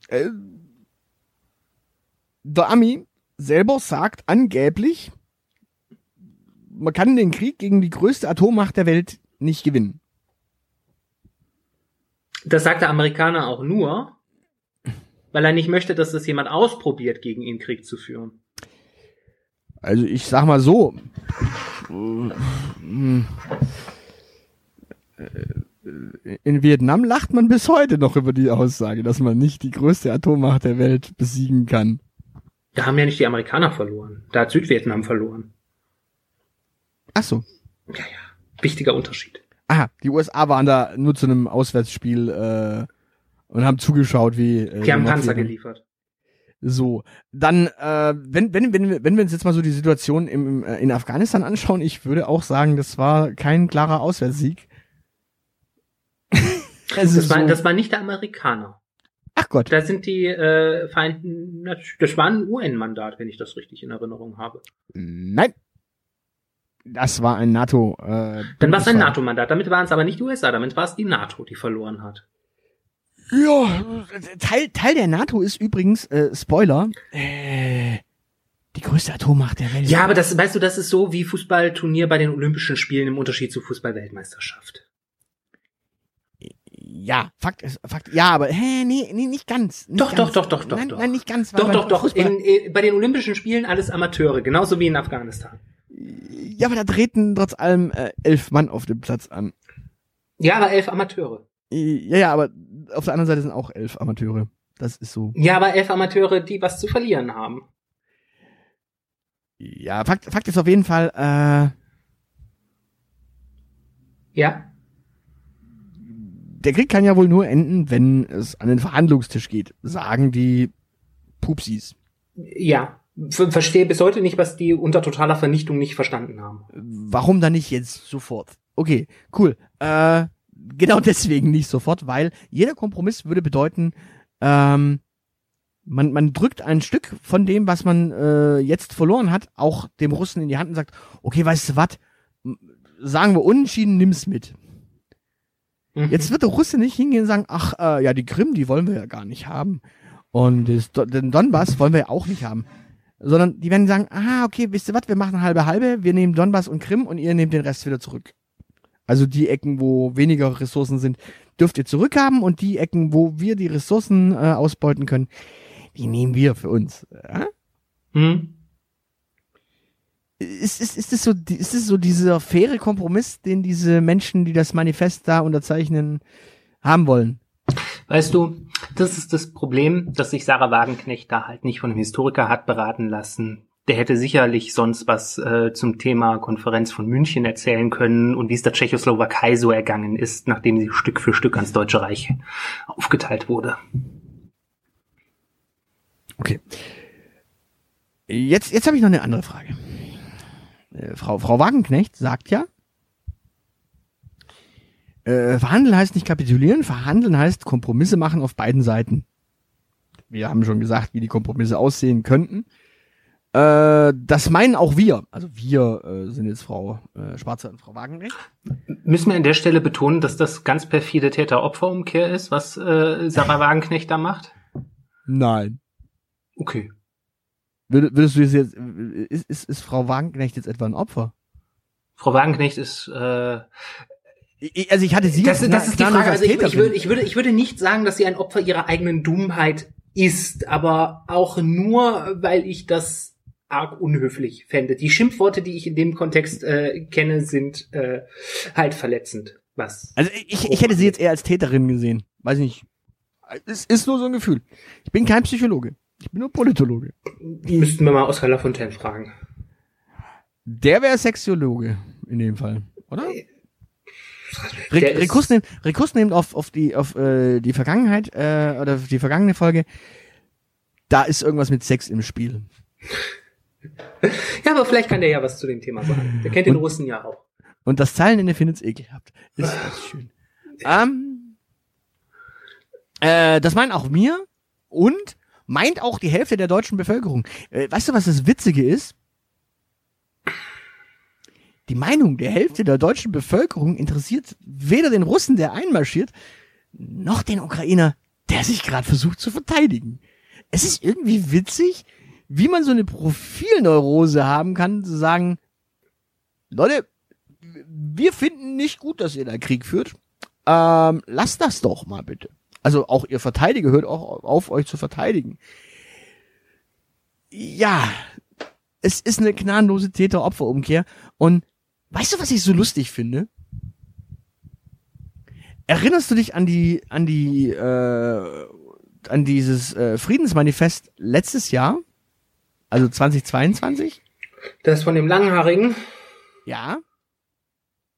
Äh, der Ami selber sagt angeblich, man kann den Krieg gegen die größte Atommacht der Welt nicht gewinnen. Das sagt der Amerikaner auch nur, weil er nicht möchte, dass das jemand ausprobiert, gegen ihn Krieg zu führen. Also ich sag mal so. In Vietnam lacht man bis heute noch über die Aussage, dass man nicht die größte Atommacht der Welt besiegen kann. Da haben ja nicht die Amerikaner verloren. Da hat Südvietnam verloren. Ach so. Ja, ja. Wichtiger Unterschied. Aha, die USA waren da nur zu einem Auswärtsspiel äh, und haben zugeschaut, wie. Äh, die haben Panzer geliefert. So, dann, äh, wenn, wenn, wenn, wenn wir uns jetzt mal so die Situation im, äh, in Afghanistan anschauen, ich würde auch sagen, das war kein klarer Auswärtssieg. das, war, so das war nicht der Amerikaner. Ach Gott. Da sind die äh, Vereinten, das war ein UN-Mandat, wenn ich das richtig in Erinnerung habe. Nein. Das war ein NATO. Äh, Dann war es ein NATO-Mandat. Damit waren es aber nicht die USA, damit war es die NATO, die verloren hat. Ja, Teil, Teil der NATO ist übrigens, äh, Spoiler, äh, die größte Atommacht der Welt. Ja, aber das, weißt du, das ist so wie Fußballturnier bei den Olympischen Spielen im Unterschied zu Fußball-Weltmeisterschaft ja, Fakt ist, Fakt, ja, aber, hä, nee, nee, nicht ganz. Nicht doch, ganz. doch, doch, doch, nein, doch. Nein, nicht ganz. Doch, doch, doch. In, in, bei den Olympischen Spielen alles Amateure, genauso wie in Afghanistan. Ja, aber da treten trotz allem äh, elf Mann auf dem Platz an. Ja, aber elf Amateure. Ja, ja, aber auf der anderen Seite sind auch elf Amateure. Das ist so. Ja, aber elf Amateure, die was zu verlieren haben. Ja, Fakt, Fakt ist auf jeden Fall, äh. Ja der Krieg kann ja wohl nur enden, wenn es an den Verhandlungstisch geht, sagen die Pupsis. Ja, verstehe bis heute nicht, was die unter totaler Vernichtung nicht verstanden haben. Warum dann nicht jetzt sofort? Okay, cool. Äh, genau deswegen nicht sofort, weil jeder Kompromiss würde bedeuten, ähm, man, man drückt ein Stück von dem, was man äh, jetzt verloren hat, auch dem Russen in die Hand und sagt, okay, weißt du was, sagen wir unentschieden, nimm's mit. Mhm. Jetzt wird der Russe nicht hingehen und sagen, ach, äh, ja, die Krim, die wollen wir ja gar nicht haben. Und den Donbass wollen wir ja auch nicht haben. Sondern die werden sagen, aha, okay, wisst ihr was, wir machen halbe halbe, wir nehmen Donbass und Krim und ihr nehmt den Rest wieder zurück. Also die Ecken, wo weniger Ressourcen sind, dürft ihr zurückhaben und die Ecken, wo wir die Ressourcen äh, ausbeuten können, die nehmen wir für uns. Ja? Mhm ist, ist, ist, es so, ist es so dieser faire Kompromiss, den diese Menschen, die das Manifest da unterzeichnen, haben wollen? Weißt du, das ist das Problem, dass sich Sarah Wagenknecht da halt nicht von einem Historiker hat beraten lassen. Der hätte sicherlich sonst was äh, zum Thema Konferenz von München erzählen können und wie es der Tschechoslowakei so ergangen ist, nachdem sie Stück für Stück ans Deutsche Reich aufgeteilt wurde. Okay. Jetzt, jetzt habe ich noch eine andere Frage. Äh, Frau, Frau Wagenknecht sagt ja, äh, verhandeln heißt nicht kapitulieren, verhandeln heißt Kompromisse machen auf beiden Seiten. Wir haben schon gesagt, wie die Kompromisse aussehen könnten. Äh, das meinen auch wir. Also wir äh, sind jetzt Frau äh, Schwarze und Frau Wagenknecht. Müssen wir an der Stelle betonen, dass das ganz perfide Täter-Opfer-Umkehr ist, was äh, Sarah Wagenknecht da macht? Nein. Okay. Würdest du jetzt, ist, ist, ist Frau Wagenknecht jetzt etwa ein Opfer? Frau Wagenknecht ist, äh, also ich hatte sie das, das ist die Frage. Also ich, ich, würde, ich, würde, ich würde nicht sagen, dass sie ein Opfer ihrer eigenen Dummheit ist, aber auch nur, weil ich das arg unhöflich fände. Die Schimpfworte, die ich in dem Kontext äh, kenne, sind äh, halt verletzend. Was? Also ich, ich hätte sie jetzt eher als Täterin gesehen. Weiß nicht. Es ist nur so ein Gefühl. Ich bin kein Psychologe. Ich bin nur Politologe. Müssten wir mal Oscar Lafontaine fragen. Der wäre Sexiologe in dem Fall, oder? Äh, Re Rekus, nimmt, Rekus nimmt auf, auf die auf äh, die Vergangenheit äh, oder die vergangene Folge. Da ist irgendwas mit Sex im Spiel. ja, aber vielleicht kann der ja was zu dem Thema sagen. Der kennt den und, Russen ja auch. Und das Zeilenende findet's ekelhaft. Ist das schön. Ähm, äh, das meint auch mir und meint auch die Hälfte der deutschen Bevölkerung. Äh, weißt du, was das Witzige ist? Die Meinung der Hälfte der deutschen Bevölkerung interessiert weder den Russen, der einmarschiert, noch den Ukrainer, der sich gerade versucht zu verteidigen. Es ist irgendwie witzig, wie man so eine Profilneurose haben kann, zu sagen, Leute, wir finden nicht gut, dass ihr da Krieg führt. Ähm, lasst das doch mal bitte. Also auch ihr Verteidiger hört auch auf, euch zu verteidigen. Ja, es ist eine gnadenlose Täter-Opfer-Umkehr und Weißt du, was ich so lustig finde? Erinnerst du dich an die, an die, äh, an dieses äh, Friedensmanifest letztes Jahr? Also 2022? Das von dem Langhaarigen? Ja.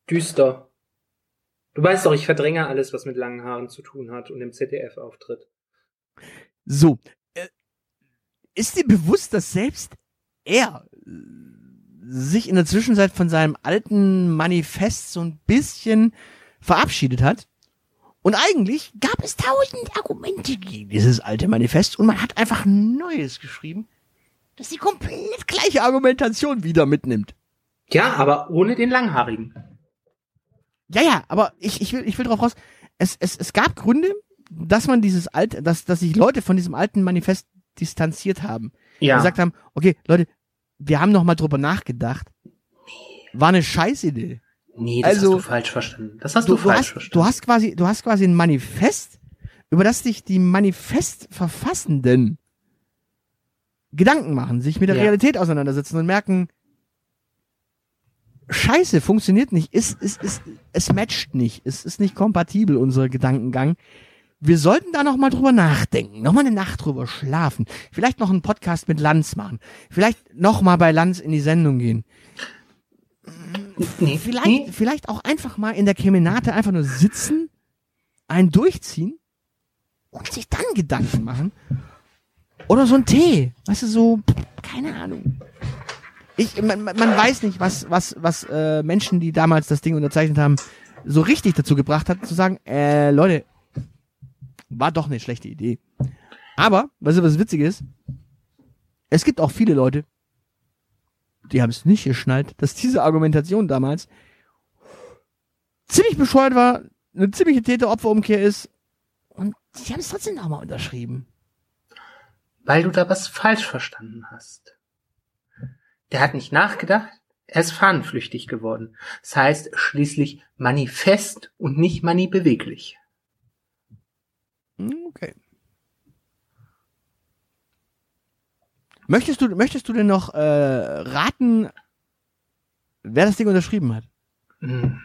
Düster. Du weißt doch, ich verdränge alles, was mit langen Haaren zu tun hat und im ZDF auftritt. So. Äh, ist dir bewusst, dass selbst er sich in der Zwischenzeit von seinem alten Manifest so ein bisschen verabschiedet hat. Und eigentlich gab es tausend Argumente gegen dieses alte Manifest und man hat einfach ein neues geschrieben, das die komplett gleiche Argumentation wieder mitnimmt. Ja, aber ohne den Langhaarigen. Ja, ja, aber ich, ich will, ich will drauf raus. Es, es, es gab Gründe, dass man dieses alte, dass, dass sich Leute von diesem alten Manifest distanziert haben. Ja. gesagt haben, okay, Leute, wir haben noch mal drüber nachgedacht. War eine Scheißidee. Nee, das also, hast du falsch verstanden. Das hast du, du falsch hast, verstanden. Du hast quasi, du hast quasi ein Manifest, über das sich die Manifestverfassenden Gedanken machen, sich mit der ja. Realität auseinandersetzen und merken, Scheiße, funktioniert nicht, ist, ist, ist, es matcht nicht, es ist nicht kompatibel, unser Gedankengang wir sollten da noch mal drüber nachdenken, noch mal eine Nacht drüber schlafen, vielleicht noch einen Podcast mit Lanz machen, vielleicht noch mal bei Lanz in die Sendung gehen. Nee, vielleicht, nee. vielleicht auch einfach mal in der Kemenate einfach nur sitzen, einen durchziehen und sich dann Gedanken machen. Oder so ein Tee, weißt du, so, keine Ahnung. Ich, man, man weiß nicht, was, was, was äh, Menschen, die damals das Ding unterzeichnet haben, so richtig dazu gebracht hat, zu sagen, äh, Leute, war doch eine schlechte Idee. Aber, weißt du, was witzig ist? Es gibt auch viele Leute, die haben es nicht geschnallt, dass diese Argumentation damals ziemlich bescheuert war, eine ziemliche Täter-Opfer-Umkehr ist und die haben es trotzdem nochmal unterschrieben. Weil du da was falsch verstanden hast. Der hat nicht nachgedacht, er ist fahnenflüchtig geworden. Das heißt schließlich manifest und nicht mani beweglich. Hm, okay. Möchtest du, möchtest du denn noch äh, raten, wer das Ding unterschrieben hat? Hm.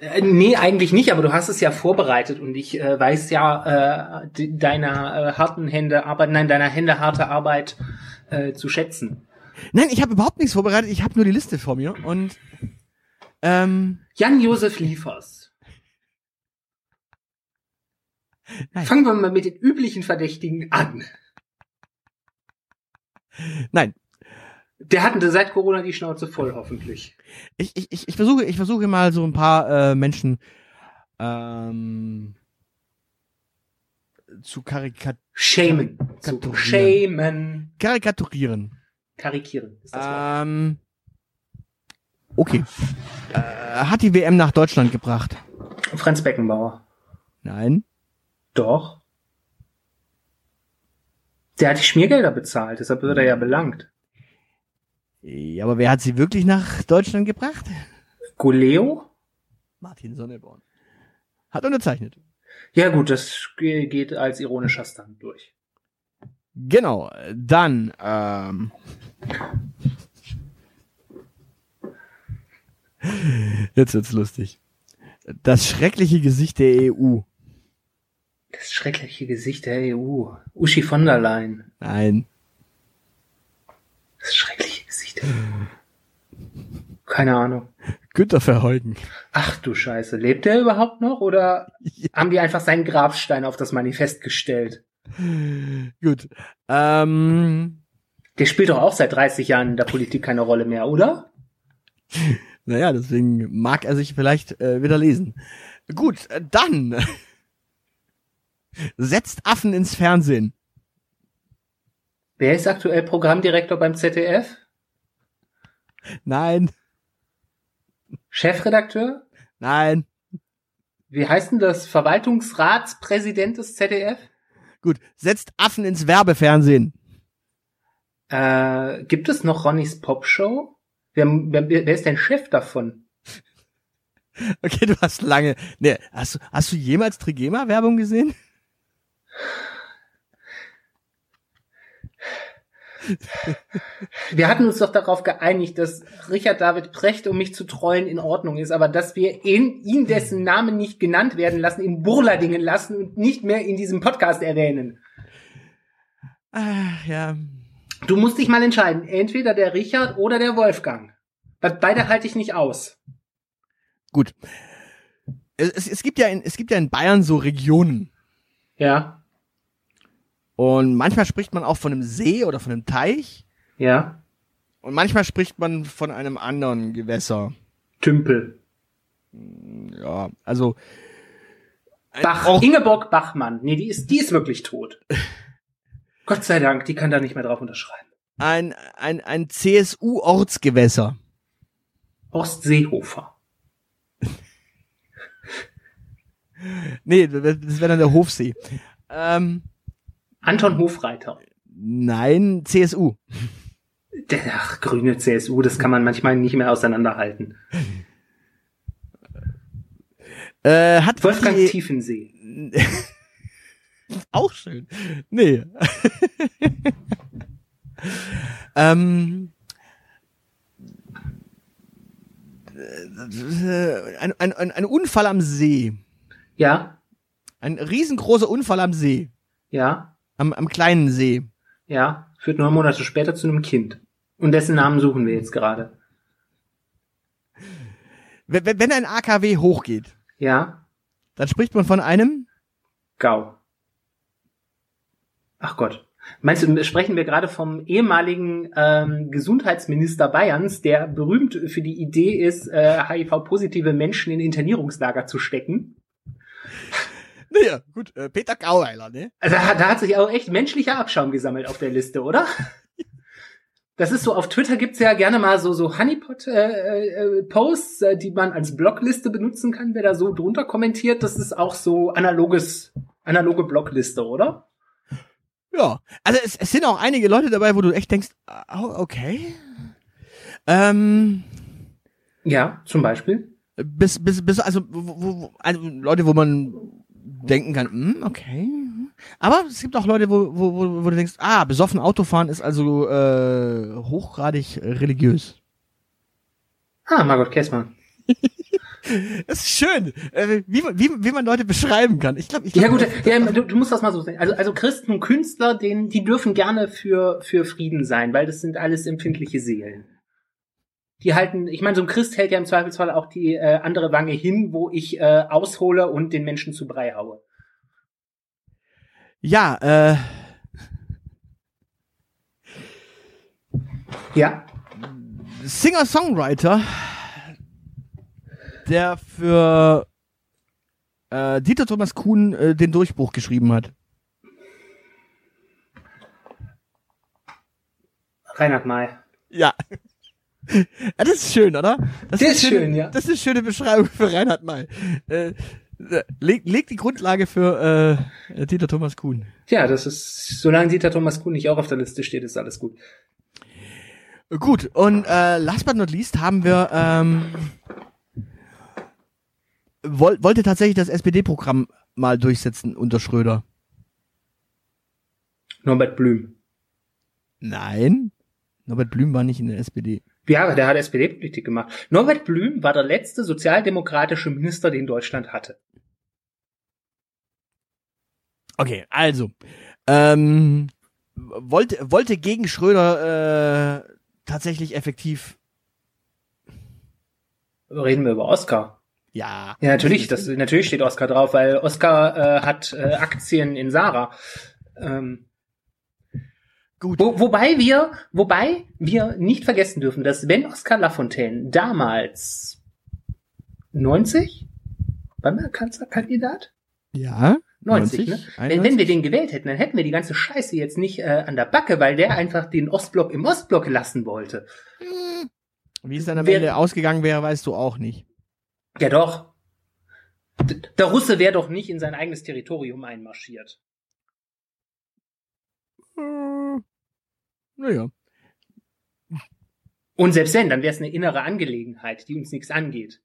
Äh, nee, eigentlich nicht, aber du hast es ja vorbereitet und ich äh, weiß ja äh, deiner äh, harten Hände Arbeit, nein, deiner Hände harte Arbeit äh, zu schätzen. Nein, ich habe überhaupt nichts vorbereitet, ich habe nur die Liste vor mir und ähm, Jan-Josef Liefers. Nein. Fangen wir mal mit den üblichen Verdächtigen an. Nein, der hatte seit Corona die Schnauze voll, hoffentlich. Ich, ich, ich, ich versuche, ich versuche mal so ein paar äh, Menschen ähm, zu karikaturieren. Schämen. Zu schämen. Karikaturieren. Karikieren ist das ähm, Okay. Äh, hat die WM nach Deutschland gebracht? Franz Beckenbauer. Nein. Doch. Der hat die Schmiergelder bezahlt, deshalb wird er ja belangt. Ja, aber wer hat sie wirklich nach Deutschland gebracht? Goleo? Martin Sonneborn. Hat unterzeichnet. Ja gut, das geht als ironischer Stand durch. Genau, dann ähm, Jetzt wird's lustig. Das schreckliche Gesicht der EU. Das schreckliche Gesicht der EU. Uschi von der Leyen. Nein. Das schreckliche Gesicht. Keine Ahnung. Günter Verheugen. Ach du Scheiße. Lebt der überhaupt noch oder ja. haben die einfach seinen Grabstein auf das Manifest gestellt? Gut. Ähm, der spielt doch auch seit 30 Jahren in der Politik keine Rolle mehr, oder? Naja, deswegen mag er sich vielleicht äh, wieder lesen. Gut, äh, dann setzt Affen ins Fernsehen. Wer ist aktuell Programmdirektor beim ZDF? Nein. Chefredakteur? Nein. Wie heißt denn das? Verwaltungsratspräsident des ZDF? Gut, setzt Affen ins Werbefernsehen. Äh, gibt es noch Ronnys Popshow? Wer, wer, wer ist denn Chef davon? Okay, du hast lange. Ne, hast, hast du jemals Trigema-Werbung gesehen? Wir hatten uns doch darauf geeinigt, dass Richard David Precht, um mich zu trollen, in Ordnung ist, aber dass wir ihn, ihn dessen Namen nicht genannt werden lassen, in Burladingen lassen und nicht mehr in diesem Podcast erwähnen. Ach, ja. Du musst dich mal entscheiden, entweder der Richard oder der Wolfgang. Beide halte ich nicht aus. Gut. Es, es, gibt ja in, es gibt ja in Bayern so Regionen. Ja. Und manchmal spricht man auch von einem See oder von einem Teich. Ja. Und manchmal spricht man von einem anderen Gewässer. Tümpel. Ja, also. Bach, auch, Ingeborg Bachmann. Nee, die ist, die ist wirklich tot. Gott sei Dank, die kann da nicht mehr drauf unterschreiben. Ein, ein, ein CSU-Ortsgewässer. Horst Seehofer. nee, das wäre dann der Hofsee. Ähm, Anton Hofreiter. Nein, CSU. Der, ach, grüne CSU, das kann man manchmal nicht mehr auseinanderhalten. Äh, hat Wolfgang die... Tiefensee. Auch schön. Nee. ähm, ein, ein, ein, ein Unfall am See. Ja. Ein riesengroßer Unfall am See. Ja. Am, am kleinen See. Ja, führt neun Monate später zu einem Kind. Und dessen Namen suchen wir jetzt gerade. Wenn, wenn ein AKW hochgeht. Ja. Dann spricht man von einem Gau. Ach Gott. Meinst du, sprechen wir gerade vom ehemaligen ähm, Gesundheitsminister Bayerns, der berühmt für die Idee ist, äh, HIV-positive Menschen in Internierungslager zu stecken? Naja, gut, äh, Peter Gauweiler, ne? Also da, hat sich auch echt menschlicher Abschaum gesammelt auf der Liste, oder? Das ist so, auf Twitter gibt's ja gerne mal so, so Honeypot-Posts, äh, äh, die man als Blogliste benutzen kann. Wer da so drunter kommentiert, das ist auch so analoges, analoge Blogliste, oder? Ja, also es, es sind auch einige Leute dabei, wo du echt denkst, oh, okay. Ähm, ja, zum Beispiel. Bis, bis, bis, also, wo, wo, also Leute, wo man denken kann, hm, okay. Aber es gibt auch Leute, wo, wo, wo, wo du denkst, ah, besoffen Autofahren ist also äh, hochgradig religiös. Ah, Margot Kessmann. Das ist schön, äh, wie, man, wie, wie man Leute beschreiben kann. Ich glaube, ich glaub, ja gut, ja, du, du musst das mal so sehen. Also, also Christen und Künstler, den, die dürfen gerne für, für Frieden sein, weil das sind alles empfindliche Seelen. Die halten, ich meine, so ein Christ hält ja im Zweifelsfall auch die äh, andere Wange hin, wo ich äh, aushole und den Menschen zu Brei haue. Ja, äh. Ja. Singer-Songwriter der für äh, Dieter Thomas Kuhn äh, den Durchbruch geschrieben hat. Reinhard May. Ja. Ja. Das ist schön, oder? Das, das ist, schön, schön, ja. Das ist eine schöne Beschreibung für Reinhard May. Äh, legt leg die Grundlage für äh, Dieter Thomas Kuhn. Ja, das ist, solange Dieter Thomas Kuhn nicht auch auf der Liste steht, ist alles gut. Gut, und äh, last but not least haben wir ähm, woll, wollte tatsächlich das SPD-Programm mal durchsetzen unter Schröder. Norbert Blüm. Nein, Norbert Blüm war nicht in der SPD. Ja, der hat SPD-Politik gemacht. Norbert Blüm war der letzte sozialdemokratische Minister, den Deutschland hatte. Okay, also ähm, wollte wollte gegen Schröder äh, tatsächlich effektiv. Reden wir über Oscar. Ja. Ja, natürlich, das, natürlich steht Oscar drauf, weil Oscar äh, hat äh, Aktien in Sarah. Ähm, Gut. Wo, wobei wir, wobei wir nicht vergessen dürfen, dass wenn Oscar Lafontaine damals 90, wann war Kanzlerkandidat? Ja. 90, 90 ne? Wenn, wenn wir den gewählt hätten, dann hätten wir die ganze Scheiße jetzt nicht äh, an der Backe, weil der einfach den Ostblock im Ostblock lassen wollte. Wie es dann am Wer, Ende ausgegangen wäre, weißt du auch nicht. Ja doch. Der Russe wäre doch nicht in sein eigenes Territorium einmarschiert. Äh, naja. Und selbst wenn, dann wäre es eine innere Angelegenheit, die uns nichts angeht.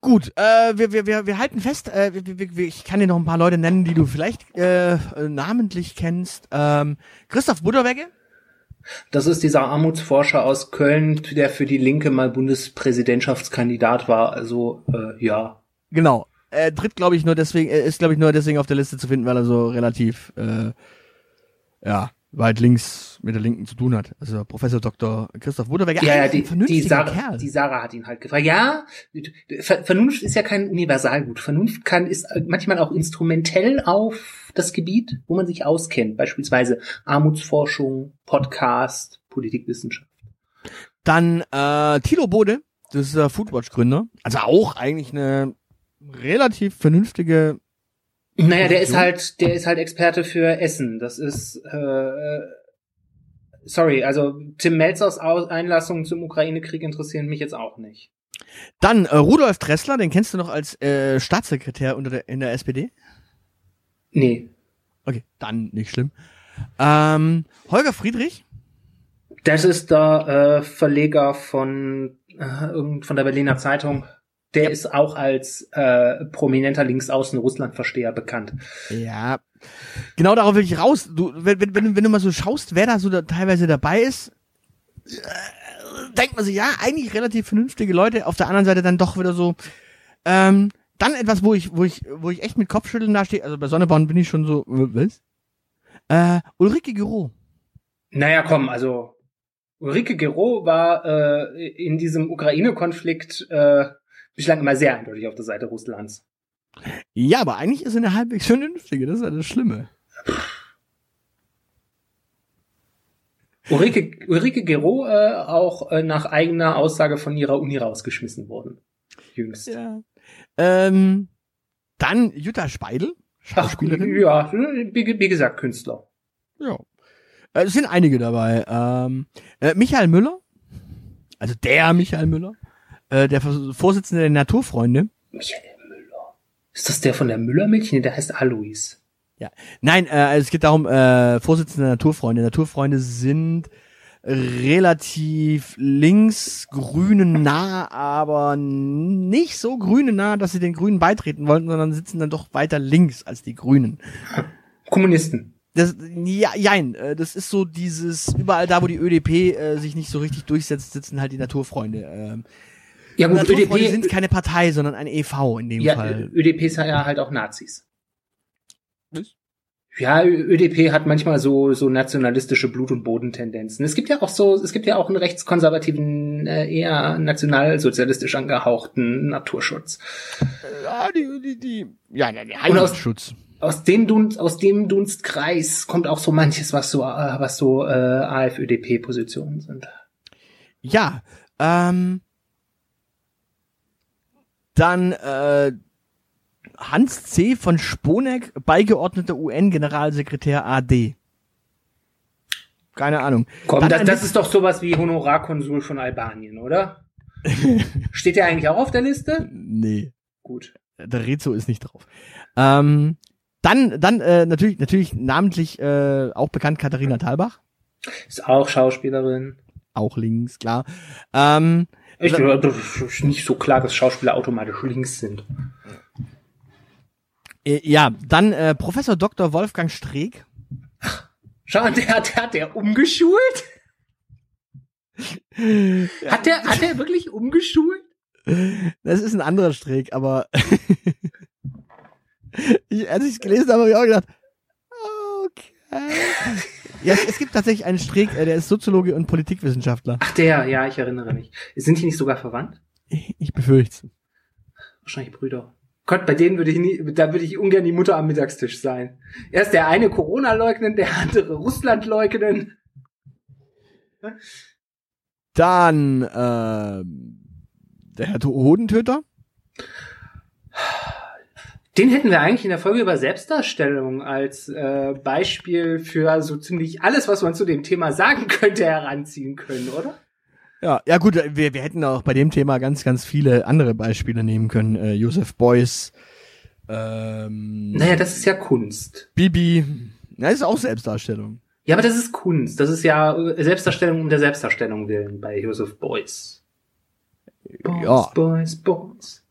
Gut, äh, wir, wir, wir, wir halten fest, äh, wir, wir, wir, ich kann dir noch ein paar Leute nennen, die du vielleicht äh, namentlich kennst. Ähm, Christoph Butterwegge, das ist dieser Armutsforscher aus Köln, der für die Linke mal Bundespräsidentschaftskandidat war. Also äh, ja. Genau. Er tritt, glaube ich, nur deswegen, er ist, glaube ich, nur deswegen auf der Liste zu finden, weil er so relativ äh, ja weit links mit der Linken zu tun hat. Also Professor Dr. Christoph Wuderberger. Ja, ja, die, die, Sarah, Kerl. die Sarah hat ihn halt gefragt. Ja, Vernunft ist ja kein Universalgut. Vernunft kann ist manchmal auch instrumentell auf das Gebiet, wo man sich auskennt. Beispielsweise Armutsforschung, Podcast, Politikwissenschaft. Dann äh, Tilo Bode, das ist der Foodwatch-Gründer. Also auch eigentlich eine relativ vernünftige naja, der ist halt, der ist halt Experte für Essen. Das ist, äh, sorry, also Tim Melzers Einlassungen zum Ukraine-Krieg interessieren mich jetzt auch nicht. Dann äh, Rudolf Dressler, den kennst du noch als äh, Staatssekretär unter der, in der SPD? Nee. Okay, dann nicht schlimm. Ähm, Holger Friedrich? Das ist der äh, Verleger von, äh, von der Berliner Zeitung. Der ja. ist auch als äh, prominenter Linksaußen Russlandversteher bekannt. Ja, genau darauf will ich raus. Du, wenn, wenn, wenn du mal so schaust, wer da so da teilweise dabei ist, äh, denkt man sich, ja, eigentlich relativ vernünftige Leute. Auf der anderen Seite dann doch wieder so, ähm, dann etwas, wo ich, wo ich, wo ich echt mit Kopfschütteln da stehe. Also bei Sonneborn bin ich schon so, was? Äh, Ulrike Giro. Naja, komm, also Ulrike Gero war äh, in diesem Ukraine-Konflikt äh, bislang immer sehr eindeutig auf der Seite Russlands. Ja, aber eigentlich ist sie eine halbwegs vernünftige, das ist ja das Schlimme. Ulrike, Ulrike Gero äh, auch äh, nach eigener Aussage von ihrer Uni rausgeschmissen worden. Jüngst. Ja. Ähm, dann Jutta Speidel, Schauspielerin. Ach, ja, wie, wie, gesagt, Künstler. Ja. Äh, es sind einige dabei. Ähm, äh, Michael Müller, also der Michael Müller, äh, der Vorsitzende der Naturfreunde. Michael Müller. Ist das der von der Müller-Mädchen? Der heißt Alois. Ja. Nein, äh, es geht darum, äh, Vorsitzende der Naturfreunde. Naturfreunde sind relativ links, grünen nah, aber nicht so grüne nah, dass sie den Grünen beitreten wollten, sondern sitzen dann doch weiter links als die Grünen. Kommunisten. Das, ja, jein, äh, das ist so dieses, überall da, wo die ÖDP äh, sich nicht so richtig durchsetzt, sitzen halt die Naturfreunde. Ähm, Ja gut, ÖDP sind keine Partei, sondern ein EV in dem ja, Fall. ÖDP ist ja halt auch Nazis. Was? Ja, ÖDP hat manchmal so so nationalistische Blut- und Bodentendenzen. Es gibt ja auch so, es gibt ja auch einen rechtskonservativen, äh, eher nationalsozialistisch angehauchten Naturschutz. Ja, die, die, die, ja, der Heimatschutz. Aus, aus dem Dunst, aus dem Dunstkreis kommt auch so manches, was so, äh, was so äh, AfÖDP-Positionen sind. Ja, ähm, dann äh, Hans C. von Sponeck, beigeordneter UN-Generalsekretär AD. Keine Ahnung. Komm, das, das ist doch sowas wie Honorarkonsul von Albanien, oder? Steht der eigentlich auch auf der Liste? Nee. Gut. Der Rezo ist nicht drauf. Ähm, dann, dann äh, natürlich, natürlich namentlich äh, auch bekannt Katharina Thalbach. Ist auch Schauspielerin. Auch links, klar. Ähm, ich, das ist nicht so klar, dass Schauspieler automatisch links sind. Äh, ja, dann äh, Professor Dr. Wolfgang Streeck. Schau, der, der hat der umgeschult? hat der, hat der wirklich umgeschult? Das ist ein anderer Streeck, aber ich, als ich es gelesen habe, habe ich auch gedacht. Ja, es, es gibt tatsächlich einen Streeck, äh, der ist Soziologe und Politikwissenschaftler. Ach der, ja, ich erinnere mich. Sind die nicht sogar verwandt? Ich, ich befürchte Wahrscheinlich Brüder. Gott, bei denen würde ich nie, da würde ich ungern die Mutter am Mittagstisch sein. Erst der eine Corona leugnen, der andere Russland leugnen. Dann äh, der Herr Hodentöter. Den hätten wir eigentlich in der Folge über Selbstdarstellung als äh, Beispiel für so ziemlich alles, was man zu dem Thema sagen könnte, heranziehen können, oder? Ja, ja gut, wir, wir hätten auch bei dem Thema ganz, ganz viele andere Beispiele nehmen können. Äh, Joseph Beuys. Ähm, naja, das ist ja Kunst. Bibi. Das ist auch Selbstdarstellung. Ja, aber das ist Kunst. Das ist ja Selbstdarstellung um der Selbstdarstellung willen bei Joseph Beuys. Boys, ja. Boys, Boys.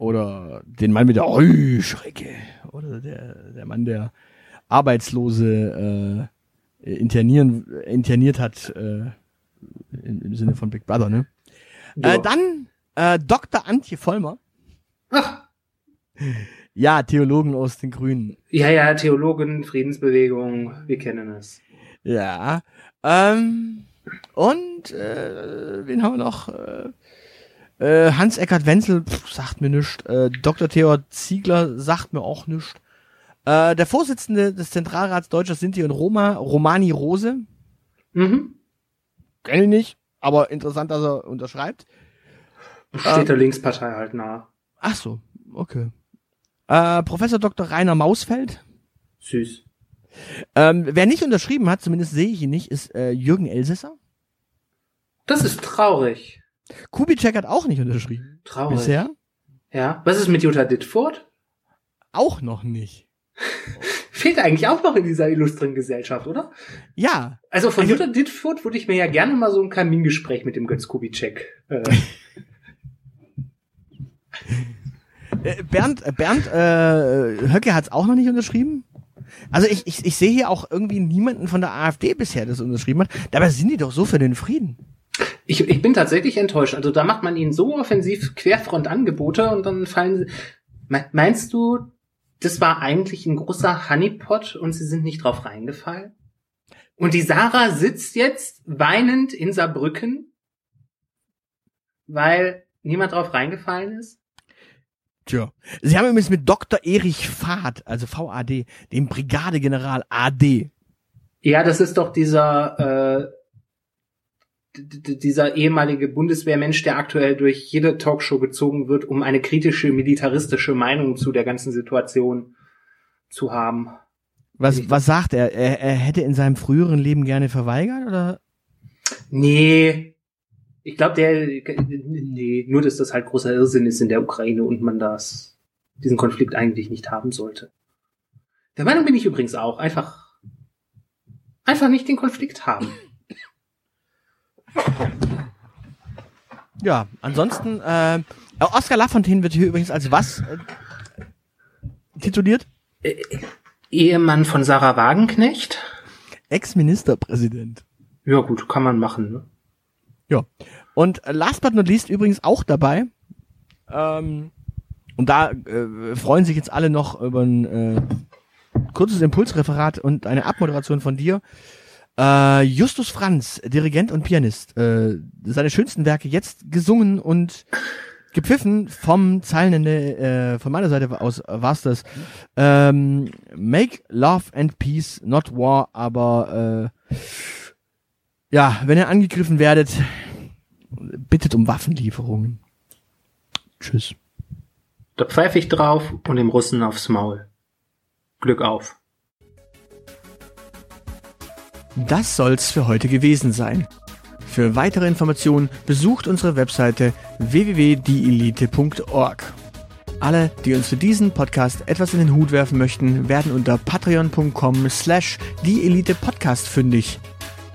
Oder den Mann mit der Heuschrecke. Oder der, der Mann, der Arbeitslose äh, internieren, interniert hat. Äh, im, im Sinne von Big Brother, ne? Ja. Äh, dann äh, Dr. Antje Vollmer. Ach. Ja, Theologen aus den Grünen. Ja, ja, Theologen, Friedensbewegung, wir kennen es. Ja. Ähm, und äh, wen haben wir noch? Äh, äh, Hans-Eckart Wenzel pff, sagt mir nichts. Äh, Dr. Theodor Ziegler sagt mir auch nichts. Äh, der Vorsitzende des Zentralrats Deutscher Sinti und Roma, Romani Rose. Mhm. Kenne ich nicht, aber interessant, dass er unterschreibt. Steht ähm, der Linkspartei halt nah. Ach so, okay. Äh, Professor Dr. Rainer Mausfeld. Süß. Ähm, wer nicht unterschrieben hat, zumindest sehe ich ihn nicht, ist äh, Jürgen Elsässer. Das ist traurig. Kubitschek hat auch nicht unterschrieben. Traurig. Bisher. Ja. Was ist mit Jutta Dittfurt? Auch noch nicht. fehlt eigentlich auch noch in dieser illustren Gesellschaft, oder? Ja. Also von also, Jutta Dittfurt würde ich mir ja gerne mal so ein Kamingespräch mit dem Götz Kubitschek. Äh. äh Bernd, äh, Bernd äh, Höcke hat es auch noch nicht unterschrieben. Also ich, ich, ich sehe hier auch irgendwie niemanden von der AfD bisher, das unterschrieben hat. Dabei sind die doch so für den Frieden. Ich, ich bin tatsächlich enttäuscht. Also da macht man ihnen so offensiv Querfrontangebote und dann fallen sie. Meinst du, das war eigentlich ein großer Honeypot und sie sind nicht drauf reingefallen. Und die Sarah sitzt jetzt weinend in Saarbrücken, weil niemand drauf reingefallen ist. Tja. Sie haben übrigens mit Dr. Erich Fahd, also VAD, dem Brigadegeneral AD. Ja, das ist doch dieser äh, dieser ehemalige Bundeswehrmensch, der aktuell durch jede Talkshow gezogen wird, um eine kritische militaristische Meinung zu der ganzen Situation zu haben. Was, was sagt er? er? Er hätte in seinem früheren Leben gerne verweigert oder? Nee. Ich glaube, der, nee, nur dass das halt großer Irrsinn ist in der Ukraine und man das, diesen Konflikt eigentlich nicht haben sollte. Der Meinung bin ich übrigens auch. Einfach, einfach nicht den Konflikt haben. Ja, ansonsten, äh, Oskar Lafontaine wird hier übrigens als was äh, tituliert? Äh, Ehemann von Sarah Wagenknecht. Ex-Ministerpräsident. Ja, gut, kann man machen, ne? Ja. Und last but not least übrigens auch dabei, Ähm, und da äh, freuen sich jetzt alle noch über ein äh, kurzes Impulsreferat und eine Abmoderation von dir. Äh, Justus Franz, Dirigent und Pianist. Äh, seine schönsten Werke jetzt gesungen und gepfiffen vom Zeilenende, äh, von meiner Seite aus war's das. Ähm, make Love and Peace, not War, aber äh, ja, wenn ihr angegriffen werdet, bittet um Waffenlieferungen. Tschüss. Da pfeife ich drauf und dem Russen aufs Maul. Glück auf. Das soll's für heute gewesen sein. Für weitere Informationen besucht unsere Webseite www.dielite.org. Alle, die uns für diesen Podcast etwas in den Hut werfen möchten, werden unter patreon.com slash dieelitepodcast fündig.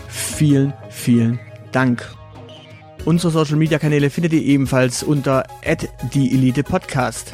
Vielen, vielen Dank. Unsere Social Media Kanäle findet ihr ebenfalls unter @dieelitepodcast.